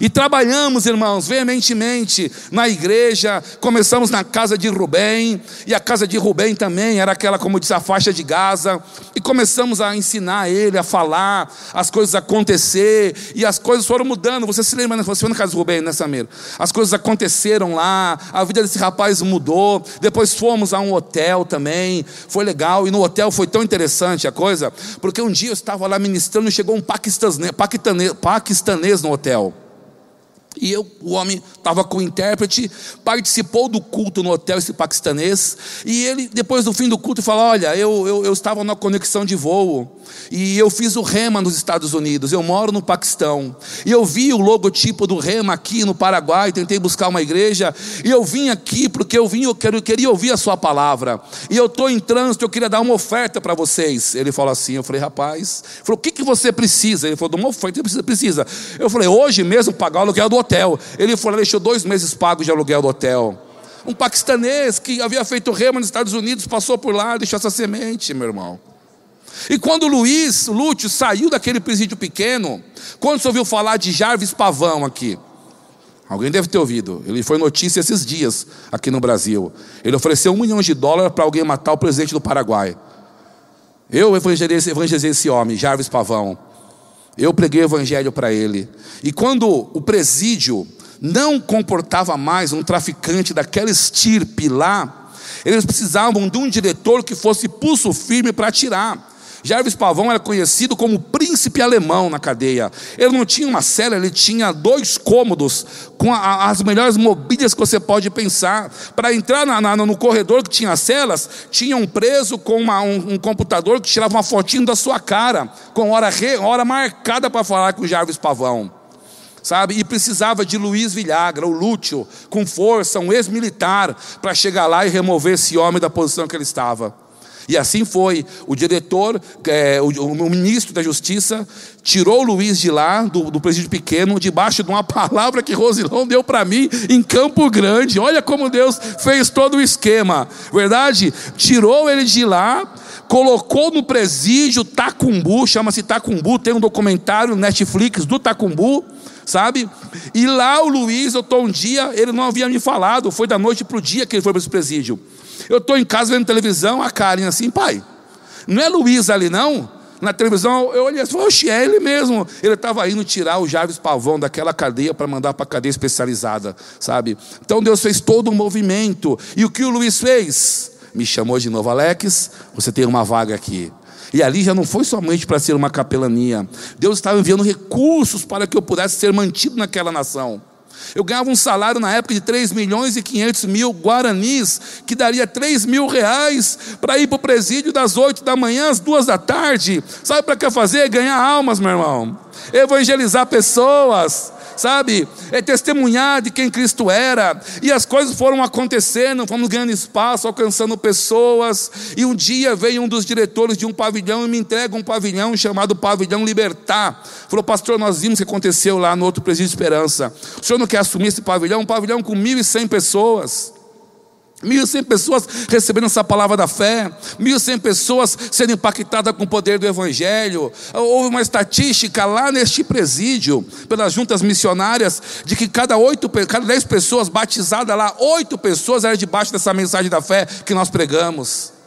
E trabalhamos, irmãos, veementemente na igreja. Começamos na casa de Rubem, e a casa de Rubem também era aquela, como diz, a faixa de Gaza. E começamos a ensinar ele a falar, as coisas acontecer, e as coisas foram mudando. Você se lembra, né? você foi na casa de Rubem, né, Samir? As coisas aconteceram lá, a vida desse rapaz mudou. Depois fomos a um hotel também, foi legal. E no hotel foi tão interessante a coisa, porque um dia eu estava lá ministrando e chegou um paquistanês, paquistanês, paquistanês no hotel. E eu, o homem estava com o intérprete, participou do culto no hotel, esse paquistanês, e ele, depois do fim do culto, falou: Olha, eu, eu, eu estava na conexão de voo, e eu fiz o Rema nos Estados Unidos, eu moro no Paquistão, e eu vi o logotipo do Rema aqui no Paraguai, tentei buscar uma igreja, e eu vim aqui porque eu vim, eu quero, queria ouvir a sua palavra, e eu estou em trânsito, eu queria dar uma oferta para vocês. Ele falou assim: Eu falei, rapaz, ele falou, o que, que você precisa? Ele falou, de uma oferta, você precisa. Eu falei, hoje mesmo pagar o aluguel do hotel. Ele foi deixou dois meses pagos de aluguel do hotel. Um paquistanês que havia feito rema nos Estados Unidos passou por lá, deixou essa semente, meu irmão. E quando Luiz Lúcio saiu daquele presídio pequeno, quando você ouviu falar de Jarvis Pavão aqui? Alguém deve ter ouvido. Ele foi notícia esses dias aqui no Brasil. Ele ofereceu um milhão de dólares para alguém matar o presidente do Paraguai. Eu evangelizei, evangelizei esse homem, Jarvis Pavão. Eu preguei o evangelho para ele. E quando o presídio não comportava mais um traficante daquela estirpe lá, eles precisavam de um diretor que fosse pulso firme para tirar. Jarvis Pavão era conhecido como príncipe alemão na cadeia. Ele não tinha uma cela, ele tinha dois cômodos com a, as melhores mobílias que você pode pensar. Para entrar na, na, no corredor que tinha celas, tinha um preso com uma, um, um, computador que tirava uma fotinho da sua cara, com hora, re, hora marcada para falar com Jarvis Pavão. Sabe? E precisava de Luiz Vilhagra, o Lúcio, com força, um ex-militar, para chegar lá e remover esse homem da posição que ele estava. E assim foi. O diretor, é, o, o, ministro da Justiça, tirou o Luiz de lá, do, do presídio pequeno, debaixo de uma palavra que Rosilão deu para mim em Campo Grande. Olha como Deus fez todo o esquema, verdade? Tirou ele de lá colocou no presídio Tacumbu, chama-se Tacumbu, tem um documentário Netflix do Tacumbu, sabe? E lá o Luiz, eu estou um dia, ele não havia me falado, foi da noite para o dia que ele foi para esse presídio. Eu estou em casa vendo televisão, a Karen assim, pai, não é Luiz ali não? Na televisão eu olhei e falei, oxe, é ele mesmo. Ele estava indo tirar o Jarvis Pavão daquela cadeia para mandar para a cadeia especializada, sabe? Então Deus fez todo um movimento. E o que o Luiz fez? Me chamou de novo, Alex, você tem uma vaga aqui. E ali já não foi somente para ser uma capelania. Deus estava enviando recursos para que eu pudesse ser mantido naquela nação. Eu ganhava um salário na época de 3 milhões e 500 mil guaranis, que daria 3 mil reais para ir para o presídio das 8 da manhã às 2 da tarde. Sabe para que fazer? Ganhar almas, meu irmão. Evangelizar pessoas sabe? É testemunhar de quem Cristo era. E as coisas foram acontecendo, fomos ganhando espaço, alcançando pessoas. E um dia veio um dos diretores de um pavilhão e me entrega um pavilhão chamado Pavilhão Libertar. Falou, pastor, nós vimos o que aconteceu lá no outro presídio de Esperança. O senhor não quer assumir esse pavilhão? Um pavilhão com 1.100 pessoas. 1.100 pessoas recebendo essa palavra da fé, 1.100 pessoas sendo impactadas com o poder do Evangelho. Houve uma estatística lá neste presídio, pelas juntas missionárias, de que cada, 8, cada 10 pessoas batizadas lá, 8 pessoas eram debaixo dessa mensagem da fé que nós pregamos.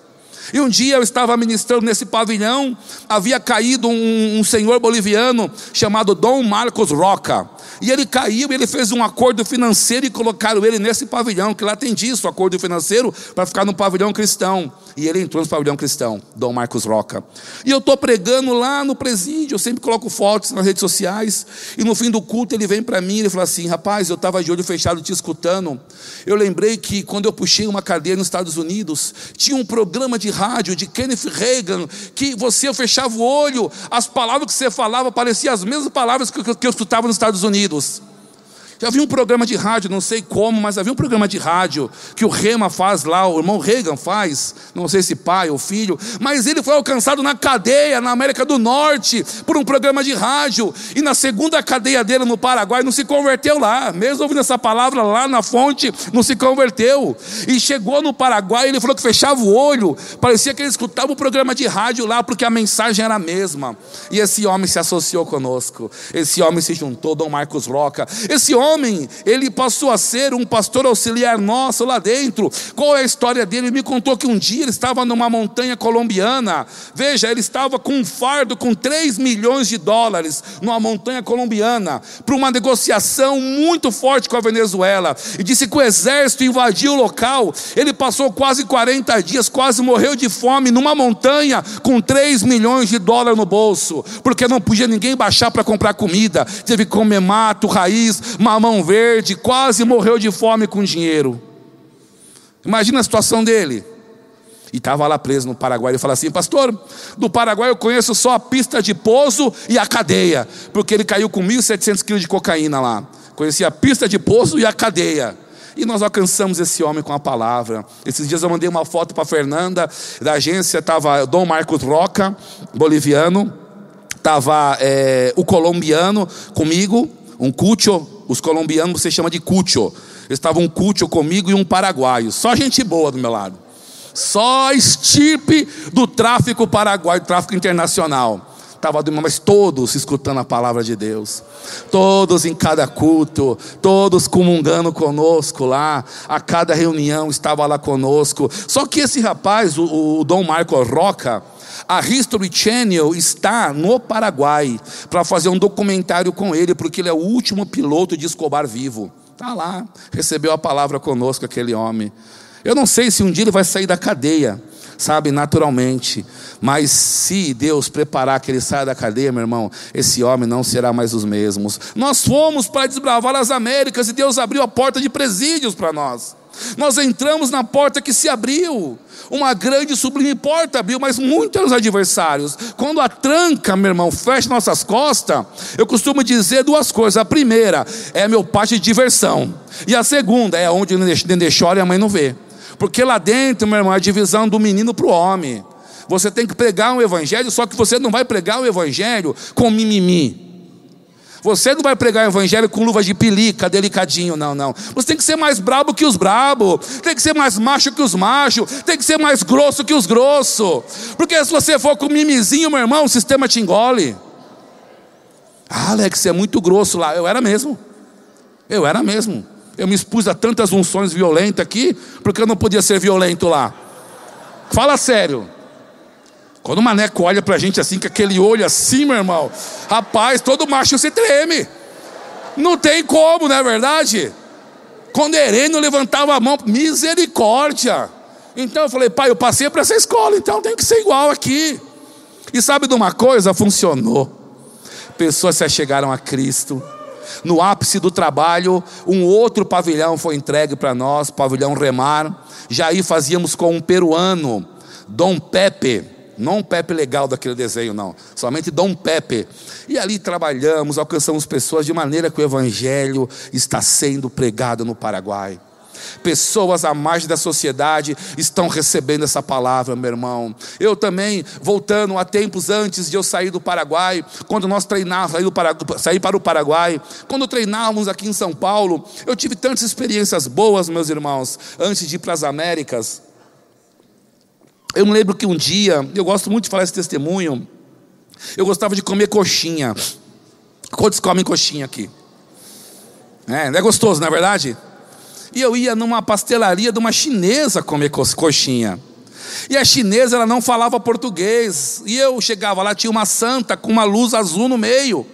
E um dia eu estava ministrando nesse pavilhão, havia caído um, um senhor boliviano chamado Dom Marcos Roca. E ele caiu, ele fez um acordo financeiro e colocaram ele nesse pavilhão, que lá tem disso, acordo financeiro, para ficar no pavilhão cristão. E ele entrou no pavilhão cristão, Dom Marcos Roca. E eu estou pregando lá no presídio, eu sempre coloco fotos nas redes sociais. E no fim do culto ele vem para mim e fala assim: Rapaz, eu estava de olho fechado te escutando. Eu lembrei que quando eu puxei uma cadeira nos Estados Unidos, tinha um programa de rádio de Kenneth Reagan, que você fechava o olho, as palavras que você falava pareciam as mesmas palavras que eu escutava nos Estados Unidos. Já havia um programa de rádio, não sei como, mas havia um programa de rádio que o Rema faz lá, o irmão Reagan faz, não sei se pai ou filho, mas ele foi alcançado na cadeia, na América do Norte, por um programa de rádio, e na segunda cadeia dele no Paraguai não se converteu lá, mesmo ouvindo essa palavra lá na fonte, não se converteu, e chegou no Paraguai, ele falou que fechava o olho, parecia que ele escutava o programa de rádio lá, porque a mensagem era a mesma, e esse homem se associou conosco, esse homem se juntou, Dom Marcos Roca, esse homem homem, ele passou a ser um pastor auxiliar nosso lá dentro. Qual é a história dele? Ele me contou que um dia ele estava numa montanha colombiana. Veja, ele estava com um fardo com 3 milhões de dólares numa montanha colombiana para uma negociação muito forte com a Venezuela. E disse que o exército invadiu o local. Ele passou quase 40 dias, quase morreu de fome numa montanha com 3 milhões de dólares no bolso, porque não podia ninguém baixar para comprar comida. Teve que comer mato, raiz, mamão mão verde, quase morreu de fome com dinheiro. Imagina a situação dele. E estava lá preso no Paraguai. Ele fala assim: Pastor, do Paraguai eu conheço só a pista de pouso e a cadeia, porque ele caiu com 1.700 quilos de cocaína lá. Conhecia a pista de pouso e a cadeia. E nós alcançamos esse homem com a palavra. Esses dias eu mandei uma foto para Fernanda, da agência, estava Dom Marcos Roca, boliviano, estava é, o colombiano comigo, um cucho, os colombianos você chama de cucho. Estava um cucho comigo e um paraguaio, só gente boa do meu lado. Só estirpe do tráfico paraguaio, tráfico internacional. Estava mas todos escutando a palavra de Deus, todos em cada culto, todos comungando conosco lá, a cada reunião estava lá conosco. Só que esse rapaz, o, o Dom Marco Roca, a History Channel está no Paraguai para fazer um documentário com ele, porque ele é o último piloto de Escobar vivo. Está lá, recebeu a palavra conosco, aquele homem. Eu não sei se um dia ele vai sair da cadeia, sabe, naturalmente. Mas se Deus preparar que ele saia da cadeia, meu irmão, esse homem não será mais os mesmos. Nós fomos para desbravar as Américas e Deus abriu a porta de presídios para nós. Nós entramos na porta que se abriu. Uma grande sublime porta abriu, mas muitos adversários. Quando a tranca, meu irmão, fecha nossas costas, eu costumo dizer duas coisas. A primeira é meu parte de diversão. E a segunda é onde o nenê chora e a mãe não vê. Porque lá dentro, meu irmão, é a divisão do menino para o homem. Você tem que pregar um evangelho, só que você não vai pregar o evangelho com mimimi. Você não vai pregar o evangelho com luva de pelica, delicadinho, não, não. Você tem que ser mais brabo que os brabo, tem que ser mais macho que os machos, tem que ser mais grosso que os grossos. Porque se você for com mimizinho, meu irmão, o sistema te engole. Ah, Alex, você é muito grosso lá. Eu era mesmo. Eu era mesmo. Eu me expus a tantas unções violentas aqui, porque eu não podia ser violento lá. Fala sério. Quando o maneco olha pra gente assim, com aquele olho assim, meu irmão, rapaz, todo macho se treme. Não tem como, não é verdade? Quando Herênio levantava a mão, misericórdia. Então eu falei, pai, eu passei para essa escola, então tem que ser igual aqui. E sabe de uma coisa? Funcionou. Pessoas se achegaram a Cristo no ápice do trabalho, um outro pavilhão foi entregue para nós, pavilhão Remar. Já aí fazíamos com um peruano, Dom Pepe. Não um Pepe legal daquele desenho, não. Somente Dom Pepe. E ali trabalhamos, alcançamos pessoas de maneira que o Evangelho está sendo pregado no Paraguai. Pessoas à margem da sociedade estão recebendo essa palavra, meu irmão. Eu também, voltando a tempos antes de eu sair do Paraguai, quando nós treinávamos, sair para o Paraguai, quando treinávamos aqui em São Paulo, eu tive tantas experiências boas, meus irmãos, antes de ir para as Américas. Eu me lembro que um dia, eu gosto muito de falar esse testemunho, eu gostava de comer coxinha. Quantos comem coxinha aqui? É, não é gostoso, não é verdade? E eu ia numa pastelaria de uma chinesa comer coxinha. E a chinesa ela não falava português. E eu chegava lá, tinha uma santa com uma luz azul no meio.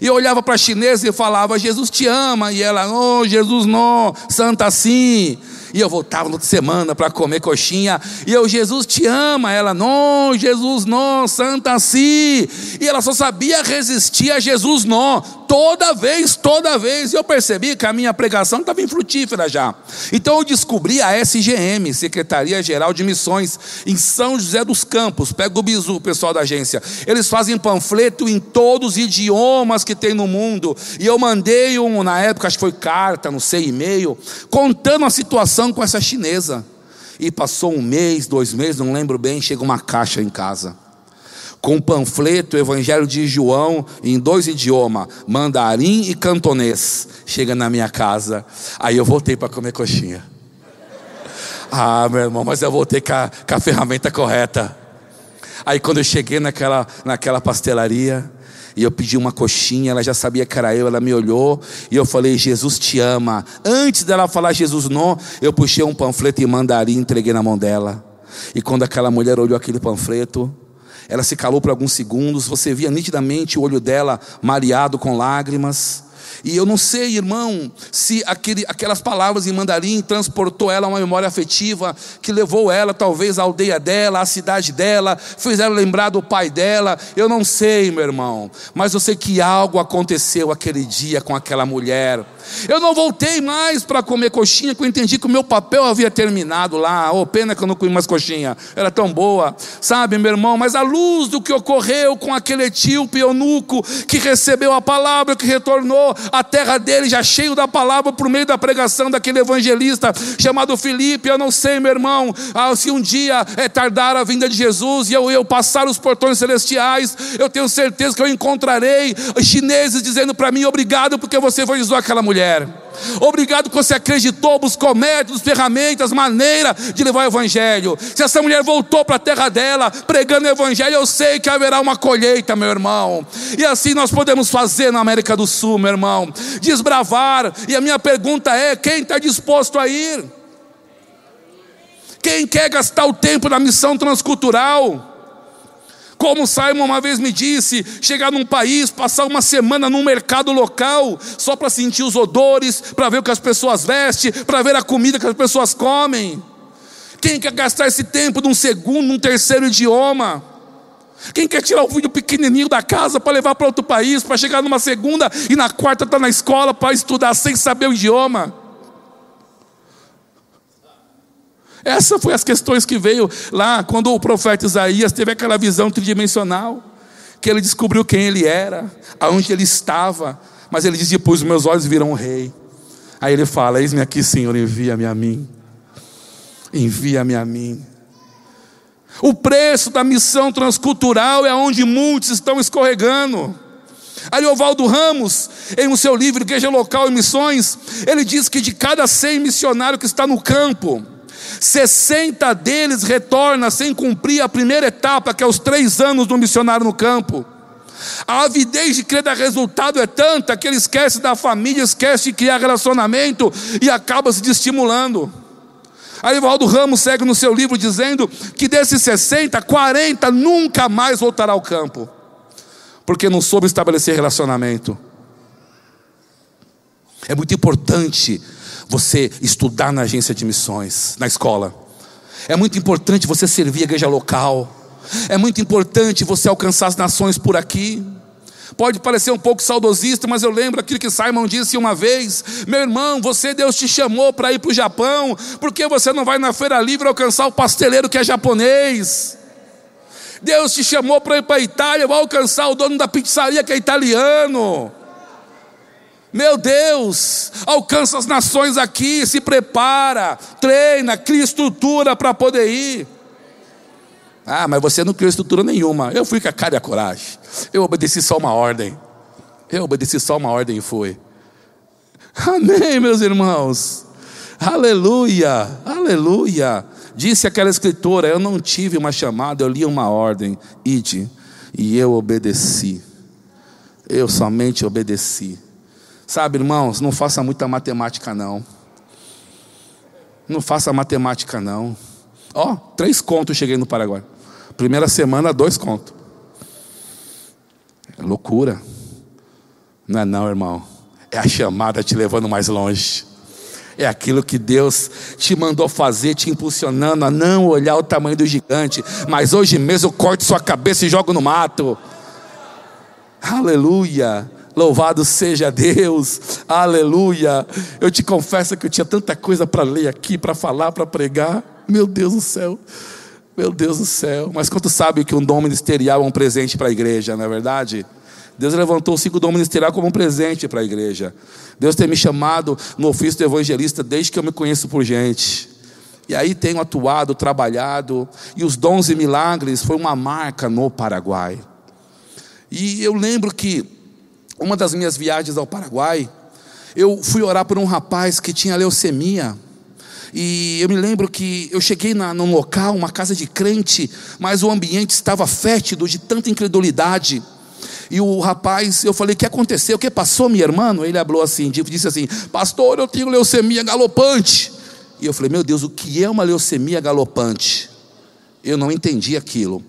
E eu olhava para a chinesa e falava: Jesus te ama. E ela: Oh, Jesus não, santa sim. E eu voltava na outra semana para comer coxinha. E eu, Jesus te ama. Ela, não, Jesus não, santa sim. E ela só sabia resistir a Jesus não. Toda vez, toda vez. E eu percebi que a minha pregação estava infrutífera já. Então eu descobri a SGM, Secretaria Geral de Missões, em São José dos Campos. Pega o bizu, pessoal da agência. Eles fazem panfleto em todos os idiomas que tem no mundo. E eu mandei um, na época, acho que foi carta, não sei, e-mail, contando a situação com essa chinesa. E passou um mês, dois meses, não lembro bem, chega uma caixa em casa. Com panfleto, Evangelho de João, em dois idiomas, mandarim e cantonês. Chega na minha casa. Aí eu voltei para comer coxinha. Ah, meu irmão, mas eu voltei com a, com a ferramenta correta. Aí quando eu cheguei naquela, naquela pastelaria, e eu pedi uma coxinha, ela já sabia que era eu, ela me olhou e eu falei: Jesus te ama. Antes dela falar Jesus não, eu puxei um panfleto em mandarim e entreguei na mão dela. E quando aquela mulher olhou aquele panfleto, ela se calou por alguns segundos, você via nitidamente o olho dela mareado com lágrimas. E eu não sei, irmão, se aquele, aquelas palavras em mandarim transportou ela a uma memória afetiva que levou ela talvez à aldeia dela, à cidade dela, fez ela lembrar do pai dela. Eu não sei, meu irmão, mas eu sei que algo aconteceu aquele dia com aquela mulher. Eu não voltei mais para comer coxinha, porque eu entendi que o meu papel havia terminado lá. Oh, pena que eu não comi mais coxinha, era tão boa, sabe, meu irmão? Mas à luz do que ocorreu com aquele etíope eunuco que recebeu a palavra, que retornou à terra dele já cheio da palavra por meio da pregação daquele evangelista chamado Filipe, eu não sei, meu irmão, ah, se um dia é tardar a vinda de Jesus e eu, eu passar os portões celestiais, eu tenho certeza que eu encontrarei chineses dizendo para mim: obrigado porque você evangelizou aquela mulher. Obrigado que você acreditou, buscou métodos, ferramentas, maneira de levar o Evangelho. Se essa mulher voltou para a terra dela, pregando o Evangelho, eu sei que haverá uma colheita, meu irmão. E assim nós podemos fazer na América do Sul, meu irmão. Desbravar. E a minha pergunta é: quem está disposto a ir? Quem quer gastar o tempo na missão transcultural? Como Simon uma vez me disse, chegar num país, passar uma semana num mercado local, só para sentir os odores, para ver o que as pessoas vestem, para ver a comida que as pessoas comem. Quem quer gastar esse tempo num segundo, num terceiro idioma? Quem quer tirar o filho pequenininho da casa para levar para outro país, para chegar numa segunda e na quarta estar tá na escola para estudar sem saber o idioma? Essas foram as questões que veio lá quando o profeta Isaías teve aquela visão tridimensional, que ele descobriu quem ele era, aonde ele estava, mas ele dizia: Pois meus olhos viram o rei. Aí ele fala: Eis-me aqui, Senhor, envia-me a mim. Envia-me a mim. O preço da missão transcultural é onde muitos estão escorregando. Ariovaldo Ramos, em um seu livro Igreja Local e Missões, ele diz que de cada 100 missionários que está no campo, 60 deles retornam sem cumprir a primeira etapa, que é os três anos do missionário no campo. A avidez de crer dar resultado é tanta que ele esquece da família, esquece de criar relacionamento e acaba se desestimulando. Arivaldo Ramos segue no seu livro dizendo que desses 60, 40 nunca mais voltará ao campo, porque não soube estabelecer relacionamento. É muito importante você estudar na agência de missões, na escola. É muito importante você servir a igreja local. É muito importante você alcançar as nações por aqui. Pode parecer um pouco saudosista, mas eu lembro aquilo que Simon disse uma vez: Meu irmão, você, Deus te chamou para ir para o Japão, por que você não vai na feira livre alcançar o pasteleiro que é japonês? Deus te chamou para ir para a Itália, vai alcançar o dono da pizzaria que é italiano. Meu Deus, alcança as nações aqui, se prepara, treina, cria estrutura para poder ir. Ah, mas você não criou estrutura nenhuma. Eu fui com a cara e a coragem. Eu obedeci só uma ordem. Eu obedeci só uma ordem e fui. Amém, meus irmãos. Aleluia, aleluia. Disse aquela escritora: Eu não tive uma chamada, eu li uma ordem. Ide. E eu obedeci. Eu somente obedeci. Sabe, irmãos, não faça muita matemática, não. Não faça matemática, não. Ó, oh, três contos cheguei no Paraguai. Primeira semana, dois contos. É loucura. Não é não, irmão. É a chamada te levando mais longe. É aquilo que Deus te mandou fazer, te impulsionando a não olhar o tamanho do gigante. Mas hoje mesmo eu corto sua cabeça e jogo no mato. Aleluia. Louvado seja Deus, aleluia. Eu te confesso que eu tinha tanta coisa para ler aqui, para falar, para pregar. Meu Deus do céu, meu Deus do céu. Mas quanto sabe que um dom ministerial é um presente para a igreja, não é verdade? Deus levantou o cinco dom ministerial como um presente para a igreja. Deus tem me chamado no ofício de evangelista desde que eu me conheço por gente. E aí tenho atuado, trabalhado, e os dons e milagres foi uma marca no Paraguai. E eu lembro que uma das minhas viagens ao Paraguai, eu fui orar por um rapaz que tinha leucemia. E eu me lembro que eu cheguei na, num local, uma casa de crente, mas o ambiente estava fétido de tanta incredulidade. E o rapaz, eu falei: O que aconteceu? O que passou, meu irmão? Ele falou assim: disse assim, Pastor, eu tenho leucemia galopante. E eu falei: Meu Deus, o que é uma leucemia galopante? Eu não entendi aquilo.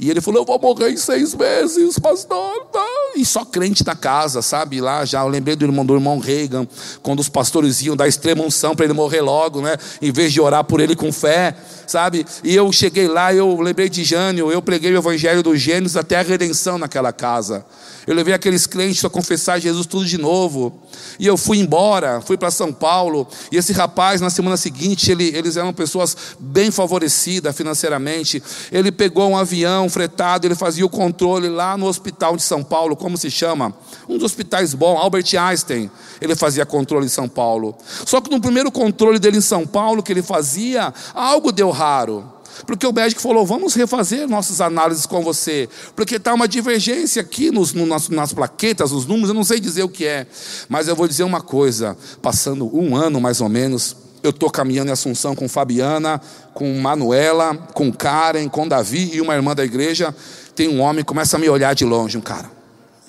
E ele falou: Eu vou morrer em seis meses, pastor. Não. e só crente na casa, sabe? Lá já eu lembrei do irmão do irmão Reagan, quando os pastores iam dar extrema unção para ele morrer logo, né? Em vez de orar por ele com fé, sabe? E eu cheguei lá, eu lembrei de Jânio, eu preguei o evangelho dos Gênesis até a redenção naquela casa. Eu levei aqueles crentes a confessar Jesus tudo de novo. E eu fui embora, fui para São Paulo. E esse rapaz, na semana seguinte, ele, eles eram pessoas bem favorecidas financeiramente. Ele pegou um avião fretado, ele fazia o controle lá no hospital de São Paulo, como se chama? Um dos hospitais bons, Albert Einstein. Ele fazia controle em São Paulo. Só que no primeiro controle dele em São Paulo, que ele fazia, algo deu raro. Porque o médico falou: vamos refazer nossas análises com você. Porque está uma divergência aqui nos, no, nas, nas plaquetas, nos números, eu não sei dizer o que é. Mas eu vou dizer uma coisa: passando um ano mais ou menos, eu estou caminhando em Assunção com Fabiana, com Manuela, com Karen, com Davi e uma irmã da igreja. Tem um homem que começa a me olhar de longe, um cara.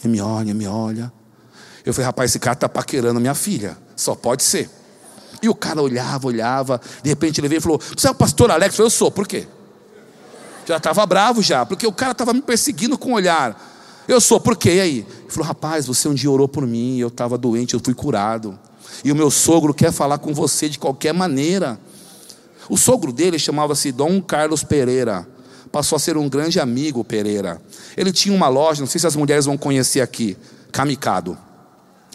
Ele me olha, me olha. Eu falei, rapaz, esse cara está paquerando minha filha. Só pode ser. E o cara olhava, olhava, de repente ele veio e falou: Você é o pastor Alex? Eu falei, eu sou, por quê? Já estava bravo já, porque o cara estava me perseguindo com o olhar. Eu sou, por quê? E aí? Ele falou: Rapaz, você um dia orou por mim, eu estava doente, eu fui curado. E o meu sogro quer falar com você de qualquer maneira. O sogro dele chamava-se Dom Carlos Pereira. Passou a ser um grande amigo Pereira. Ele tinha uma loja, não sei se as mulheres vão conhecer aqui, Camicado.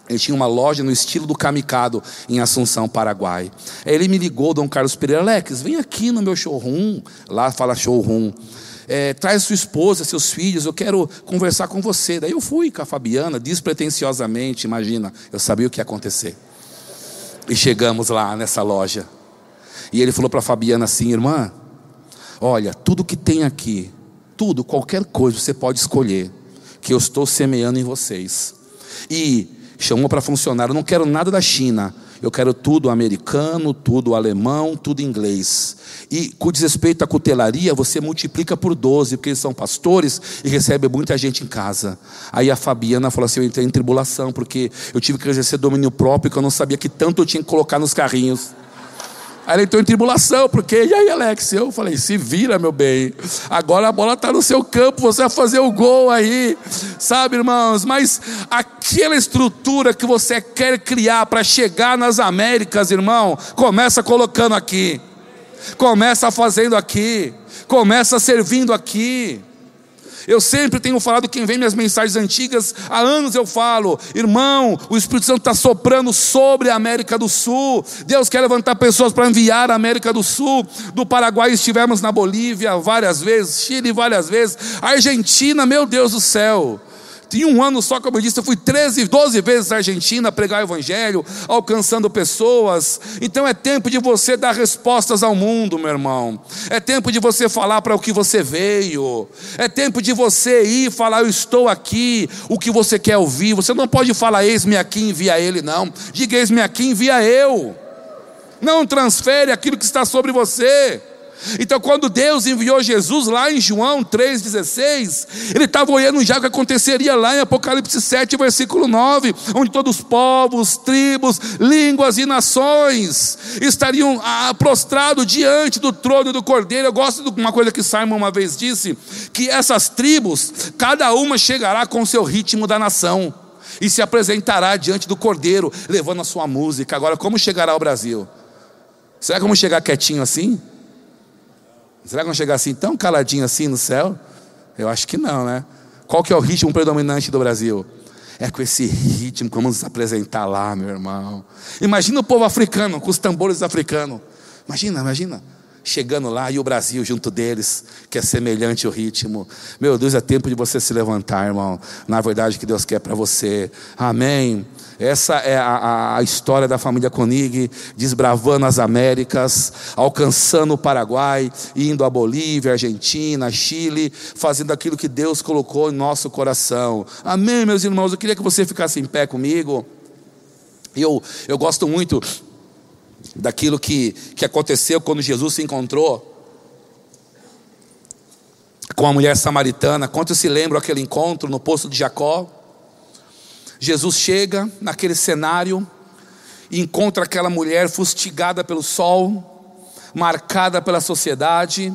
Ele tinha uma loja no estilo do Kamikado em Assunção, Paraguai. Aí ele me ligou, Dom Carlos Pereira, Alex, vem aqui no meu showroom. Lá fala showroom. É, traz sua esposa, seus filhos, eu quero conversar com você. Daí eu fui com a Fabiana, despretensiosamente, imagina, eu sabia o que ia acontecer. E chegamos lá nessa loja. E ele falou para a Fabiana assim, irmã, olha, tudo que tem aqui, tudo, qualquer coisa você pode escolher, que eu estou semeando em vocês. E chamou para funcionar. Eu não quero nada da China. Eu quero tudo americano, tudo alemão, tudo inglês. E com desrespeito à cutelaria, você multiplica por 12, porque eles são pastores e recebem muita gente em casa. Aí a Fabiana falou assim: Eu entrei em tribulação, porque eu tive que exercer domínio próprio, que eu não sabia que tanto eu tinha que colocar nos carrinhos. Aí ele entrou em tribulação, porque, e aí, Alex? Eu falei, se vira, meu bem. Agora a bola está no seu campo, você vai fazer o gol aí. Sabe, irmãos? Mas aquela estrutura que você quer criar para chegar nas Américas, irmão, começa colocando aqui. Começa fazendo aqui. Começa servindo aqui. Eu sempre tenho falado, quem vê minhas mensagens antigas, há anos eu falo, irmão, o Espírito Santo está soprando sobre a América do Sul. Deus quer levantar pessoas para enviar a América do Sul. Do Paraguai estivemos na Bolívia várias vezes, Chile várias vezes, Argentina, meu Deus do céu. Em um ano só, como eu disse, eu fui 13, 12 vezes à Argentina pregar o Evangelho, alcançando pessoas. Então é tempo de você dar respostas ao mundo, meu irmão. É tempo de você falar para o que você veio. É tempo de você ir falar: Eu estou aqui, o que você quer ouvir. Você não pode falar: Eis-me aqui, envia ele, não. Diga: Eis-me aqui, envia eu. Não transfere aquilo que está sobre você. Então, quando Deus enviou Jesus lá em João 3,16, ele estava olhando já o que aconteceria lá em Apocalipse 7, versículo 9, onde todos os povos, tribos, línguas e nações estariam ah, prostrados diante do trono do Cordeiro. Eu gosto de uma coisa que Simon uma vez disse: que essas tribos, cada uma chegará com o seu ritmo da nação e se apresentará diante do Cordeiro, levando a sua música. Agora, como chegará ao Brasil? Será que vamos chegar quietinho assim? Será que vão chegar assim, tão caladinho assim no céu? Eu acho que não, né? Qual que é o ritmo predominante do Brasil? É com esse ritmo que vamos nos apresentar lá, meu irmão. Imagina o povo africano, com os tambores africanos. Imagina, imagina. Chegando lá e o Brasil junto deles, que é semelhante ao ritmo. Meu Deus, é tempo de você se levantar, irmão. Na verdade, que Deus quer para você. Amém. Essa é a, a, história da família Koenig, desbravando as Américas, alcançando o Paraguai, indo à Bolívia, Argentina, Chile, fazendo aquilo que Deus colocou em nosso coração. Amém, meus irmãos? Eu queria que você ficasse em pé comigo. Eu, eu gosto muito daquilo que, que aconteceu quando Jesus se encontrou com a mulher samaritana. Quantos se lembram aquele encontro no poço de Jacó? Jesus chega naquele cenário e encontra aquela mulher fustigada pelo sol, marcada pela sociedade.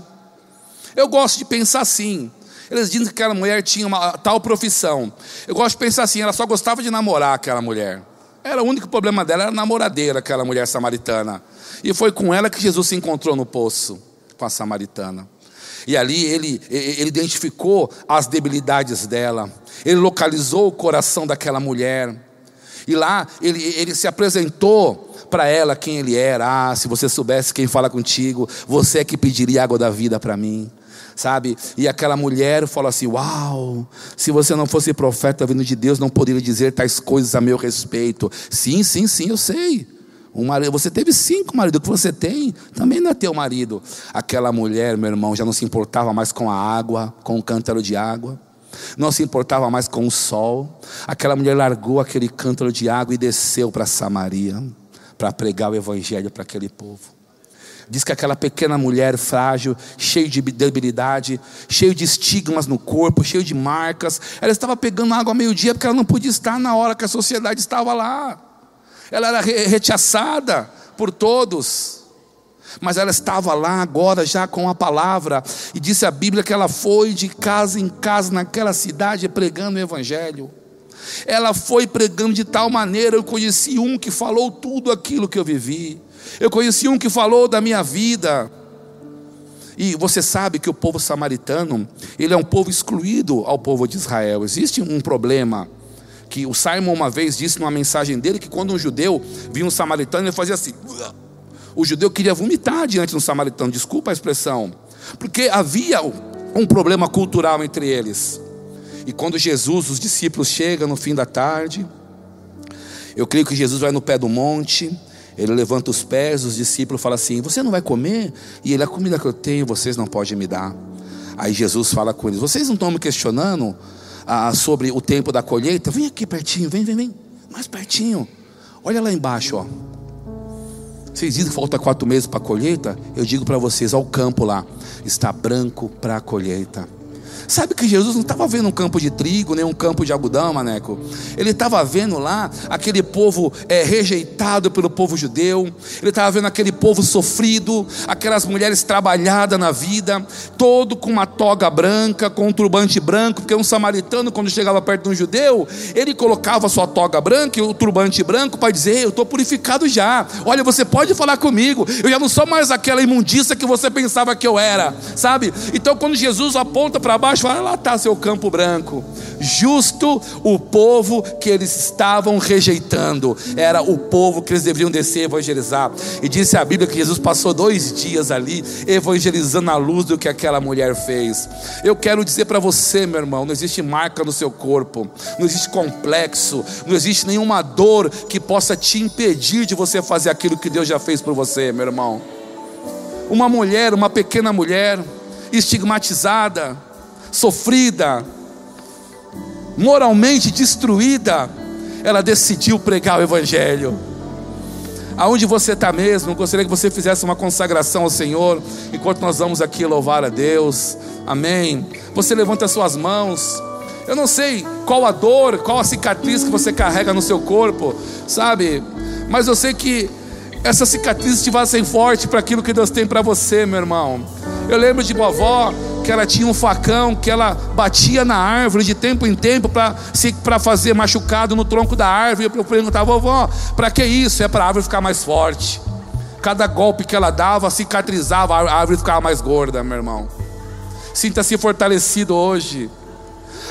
Eu gosto de pensar assim: Eles dizem que aquela mulher tinha uma tal profissão. Eu gosto de pensar assim: ela só gostava de namorar aquela mulher. Era o único problema dela, era namoradeira, aquela mulher samaritana. E foi com ela que Jesus se encontrou no poço, com a samaritana. E ali ele, ele identificou as debilidades dela, ele localizou o coração daquela mulher. E lá ele, ele se apresentou para ela quem ele era. Ah, se você soubesse quem fala contigo, você é que pediria água da vida para mim. Sabe? E aquela mulher falou assim: Uau, se você não fosse profeta vindo de Deus, não poderia dizer tais coisas a meu respeito. Sim, sim, sim, eu sei. Um marido, você teve cinco maridos, o que você tem também não é teu marido. Aquela mulher, meu irmão, já não se importava mais com a água, com o cântaro de água, não se importava mais com o sol. Aquela mulher largou aquele cântaro de água e desceu para Samaria para pregar o evangelho para aquele povo. Diz que aquela pequena mulher frágil, cheia de debilidade, cheia de estigmas no corpo, cheia de marcas, ela estava pegando água ao meio-dia porque ela não podia estar na hora que a sociedade estava lá ela era rechaçada por todos. Mas ela estava lá agora já com a palavra, e disse a Bíblia que ela foi de casa em casa naquela cidade pregando o Evangelho. Ela foi pregando de tal maneira, eu conheci um que falou tudo aquilo que eu vivi, eu conheci um que falou da minha vida. E você sabe que o povo samaritano, ele é um povo excluído ao povo de Israel. Existe um problema que o Simon uma vez disse numa mensagem dele que quando um judeu via um samaritano, ele fazia assim. O judeu queria vomitar diante do samaritano, desculpa a expressão, porque havia um problema cultural entre eles. E quando Jesus, os discípulos chegam no fim da tarde, eu creio que Jesus vai no pé do monte, ele levanta os pés, os discípulos falam assim: Você não vai comer? E ele, a comida que eu tenho, vocês não podem me dar. Aí Jesus fala com eles: Vocês não estão me questionando? ah, sobre o tempo da colheita, vem aqui pertinho, vem, vem, vem, mais pertinho. Olha lá embaixo, ó. Vocês dizem que falta quatro meses para a colheita? Eu digo para vocês, ó, o campo lá está branco para a colheita. Sabe que Jesus não estava vendo um campo de trigo, nem um campo de algodão, maneco. Ele estava vendo lá aquele povo é, rejeitado pelo povo judeu. Ele estava vendo aquele povo sofrido, aquelas mulheres trabalhadas na vida, todo com uma toga branca, com um turbante branco, porque um samaritano, quando chegava perto de um judeu, ele colocava sua toga branca e o turbante branco para dizer: Eu estou purificado já. Olha, você pode falar comigo. Eu já não sou mais aquela imundícia que você pensava que eu era, sabe? Então, quando Jesus aponta para baixo, olha lá está seu campo branco. Justo o povo que eles estavam rejeitando, era o povo que eles deveriam descer e evangelizar. E disse a Bíblia que Jesus passou dois dias ali, evangelizando a luz do que aquela mulher fez. Eu quero dizer para você, meu irmão: não existe marca no seu corpo, não existe complexo, não existe nenhuma dor que possa te impedir de você fazer aquilo que Deus já fez por você, meu irmão. Uma mulher, uma pequena mulher, estigmatizada, sofrida, moralmente destruída, ela decidiu pregar o Evangelho. Aonde você está mesmo, gostaria que você fizesse uma consagração ao Senhor, enquanto nós vamos aqui louvar a Deus, amém. Você levanta as suas mãos, eu não sei qual a dor, qual a cicatriz que você carrega no seu corpo, sabe, mas eu sei que essa cicatriz te forte para aquilo que Deus tem para você, meu irmão. Eu lembro de vovó que ela tinha um facão que ela batia na árvore de tempo em tempo para fazer machucado no tronco da árvore. Eu perguntava, vovó, para que isso? É para a árvore ficar mais forte. Cada golpe que ela dava cicatrizava, a árvore ficava mais gorda, meu irmão. Sinta-se fortalecido hoje.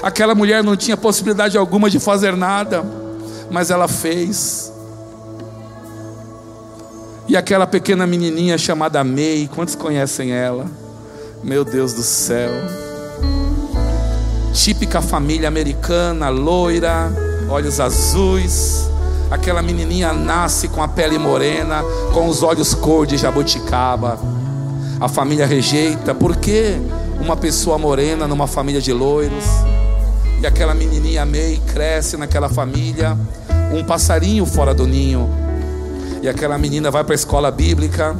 Aquela mulher não tinha possibilidade alguma de fazer nada, mas ela fez. E aquela pequena menininha chamada May, quantos conhecem ela? Meu Deus do céu. Típica família americana, loira, olhos azuis. Aquela menininha nasce com a pele morena, com os olhos cor de jabuticaba. A família rejeita, por que uma pessoa morena numa família de loiros? E aquela menininha May cresce naquela família, um passarinho fora do ninho. E aquela menina vai para a escola bíblica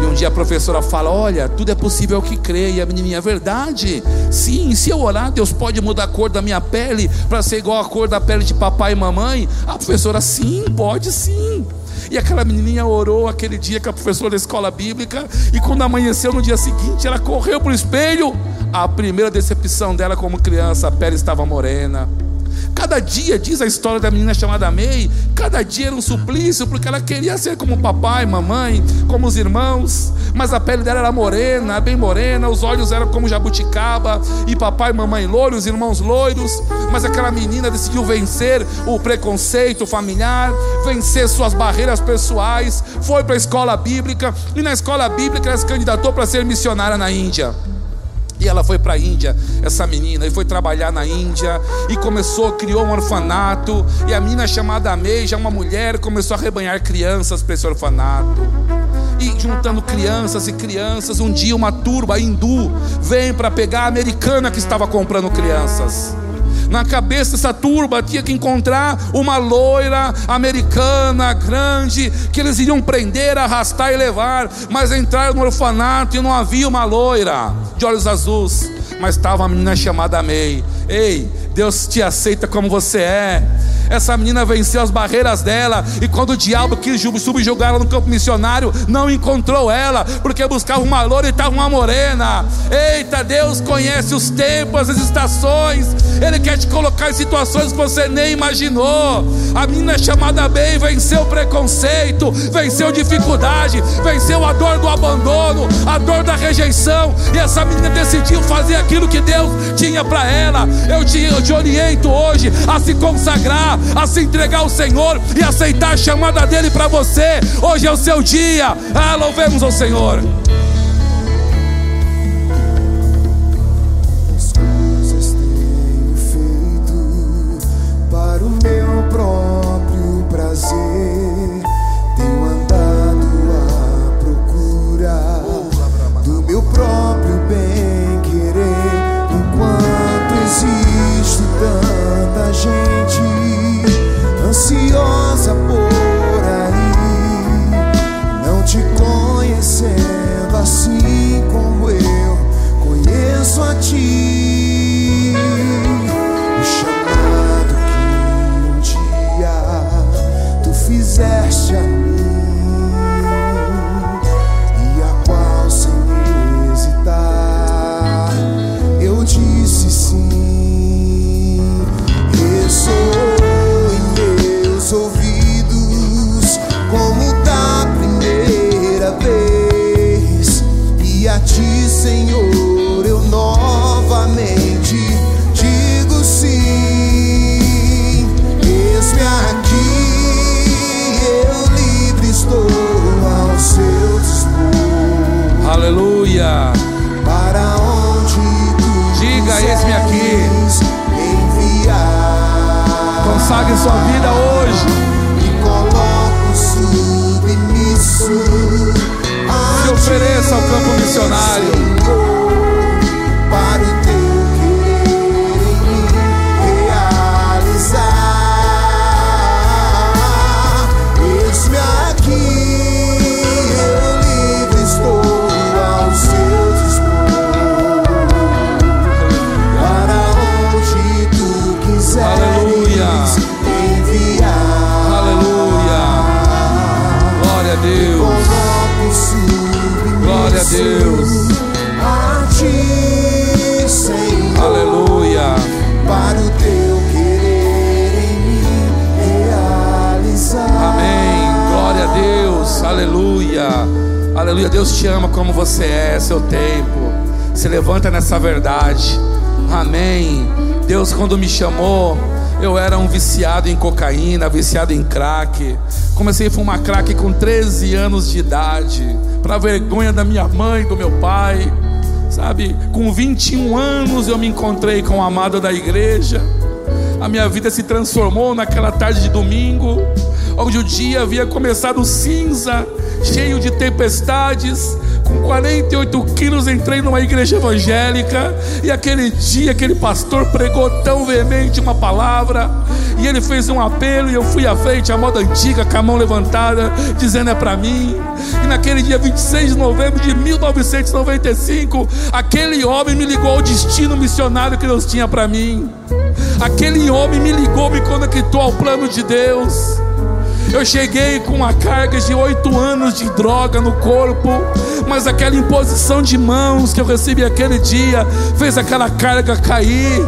e um dia a professora fala: Olha, tudo é possível ao que crê. E a menininha, é verdade. Sim, se eu orar, Deus pode mudar a cor da minha pele para ser igual a cor da pele de papai e mamãe. A professora, sim, pode sim. E aquela menininha orou aquele dia com a professora da escola bíblica. E quando amanheceu no dia seguinte, ela correu para o espelho. A primeira decepção dela como criança, a pele estava morena. Cada dia, diz a história da menina chamada May, cada dia era um suplício, porque ela queria ser como papai, mamãe, como os irmãos, mas a pele dela era morena, bem morena, os olhos eram como jabuticaba, e papai mamãe loiros, os irmãos loiros, mas aquela menina decidiu vencer o preconceito familiar, vencer suas barreiras pessoais, foi para a escola bíblica, e na escola bíblica ela se candidatou para ser missionária na Índia. E ela foi para a Índia, essa menina, e foi trabalhar na Índia, e começou, criou um orfanato, e a menina chamada já uma mulher, começou a rebanhar crianças para esse orfanato. E juntando crianças e crianças, um dia uma turba hindu vem para pegar a americana que estava comprando crianças. Na cabeça dessa turba tinha que encontrar uma loira americana grande que eles iriam prender, arrastar e levar. Mas entraram no orfanato e não havia uma loira de olhos azuis, mas estava uma menina chamada May. Ei, Deus te aceita como você é. Essa menina venceu as barreiras dela. E quando o diabo quis subjugar ela no campo missionário, não encontrou ela, porque buscava uma loura e estava uma morena. Eita, Deus conhece os tempos, as estações. Ele quer te colocar em situações que você nem imaginou. A menina chamada bem venceu preconceito, venceu dificuldade, venceu a dor do abandono, a dor da rejeição. E essa menina decidiu fazer aquilo que Deus tinha para ela. Eu te, eu te oriento hoje a se consagrar, a se entregar ao Senhor e aceitar a chamada dele para você. Hoje é o seu dia. Ah, louvemos ao Senhor. Quando me chamou, eu era um viciado em cocaína, viciado em crack. Comecei a fumar crack com 13 anos de idade, para vergonha da minha mãe, do meu pai. Sabe, com 21 anos eu me encontrei com o amado da igreja. A minha vida se transformou naquela tarde de domingo, onde o dia havia começado cinza, cheio de tempestades. Com 48 quilos entrei numa igreja evangélica e aquele dia aquele pastor pregou tão veemente uma palavra e ele fez um apelo e eu fui à frente, a moda antiga, com a mão levantada, dizendo é para mim. E naquele dia 26 de novembro de 1995, aquele homem me ligou ao destino missionário que Deus tinha para mim. Aquele homem me ligou, me conectou ao plano de Deus. Eu cheguei com uma carga de oito anos de droga no corpo, mas aquela imposição de mãos que eu recebi aquele dia fez aquela carga cair.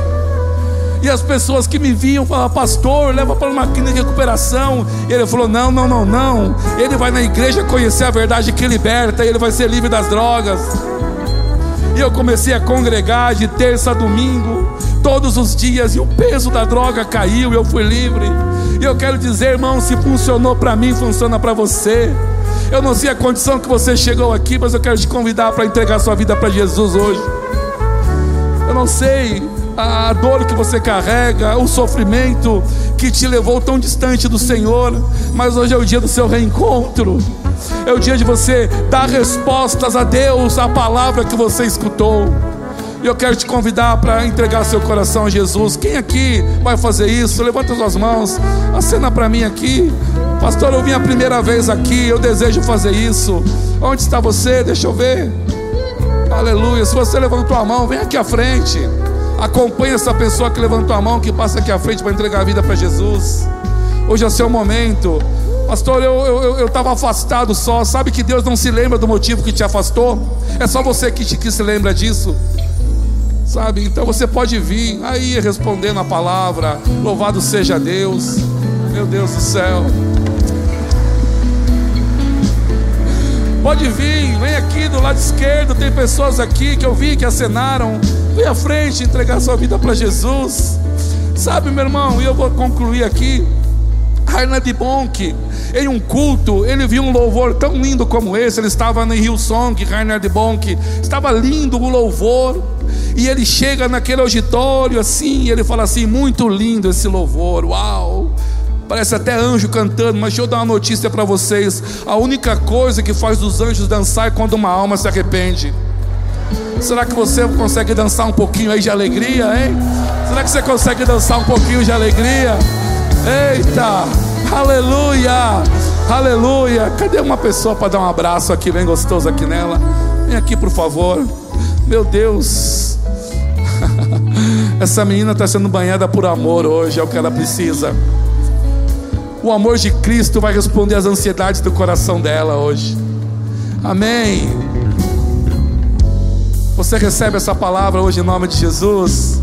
E as pessoas que me viam falavam, pastor, leva para uma clínica de recuperação. E ele falou: não, não, não, não. Ele vai na igreja conhecer a verdade que liberta, e ele vai ser livre das drogas. E eu comecei a congregar de terça a domingo, todos os dias, e o peso da droga caiu, e eu fui livre. E eu quero dizer, irmão, se funcionou para mim, funciona para você. Eu não sei a condição que você chegou aqui, mas eu quero te convidar para entregar sua vida para Jesus hoje. Eu não sei a dor que você carrega, o sofrimento que te levou tão distante do Senhor, mas hoje é o dia do seu reencontro. É o dia de você dar respostas a Deus, à palavra que você escutou. E eu quero te convidar para entregar seu coração a Jesus. Quem aqui vai fazer isso? Levanta suas mãos, acena para mim aqui. Pastor, eu vim a primeira vez aqui, eu desejo fazer isso. Onde está você? Deixa eu ver. Aleluia. Se você levantou a mão, vem aqui à frente. Acompanhe essa pessoa que levantou a mão, que passa aqui à frente para entregar a vida para Jesus. Hoje é seu momento. Pastor, eu estava eu, eu, afastado só. Sabe que Deus não se lembra do motivo que te afastou? É só você que, que se lembra disso. Sabe? Então você pode vir aí respondendo a palavra. Louvado seja Deus. Meu Deus do céu. Pode vir, vem aqui do lado esquerdo. Tem pessoas aqui que eu vi que acenaram. Vem à frente entregar sua vida para Jesus. Sabe, meu irmão, e eu vou concluir aqui. Reinhard Bonk, em um culto, ele viu um louvor tão lindo como esse. Ele estava no Hillsong, Reinhard Bonk, estava lindo o louvor. E ele chega naquele auditório assim, e ele fala assim: muito lindo esse louvor, uau. Parece até anjo cantando, mas deixa eu dar uma notícia para vocês: a única coisa que faz os anjos dançar é quando uma alma se arrepende. Será que você consegue dançar um pouquinho aí de alegria, hein? Será que você consegue dançar um pouquinho de alegria? Eita, aleluia, aleluia. Cadê uma pessoa para dar um abraço aqui, bem gostoso aqui nela? Vem aqui, por favor. Meu Deus, essa menina está sendo banhada por amor hoje, é o que ela precisa. O amor de Cristo vai responder às ansiedades do coração dela hoje. Amém. Você recebe essa palavra hoje em nome de Jesus?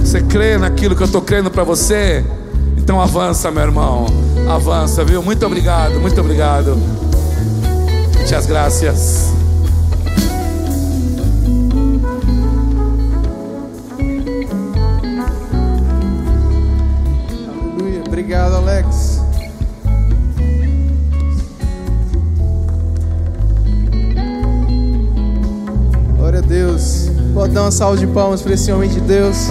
Você crê naquilo que eu estou crendo para você? Então avança, meu irmão. Avança, viu? Muito obrigado, muito obrigado. Muitas graças. Obrigado, Alex. Glória a Deus. Pode dar uma salva de palmas para esse homem de Deus.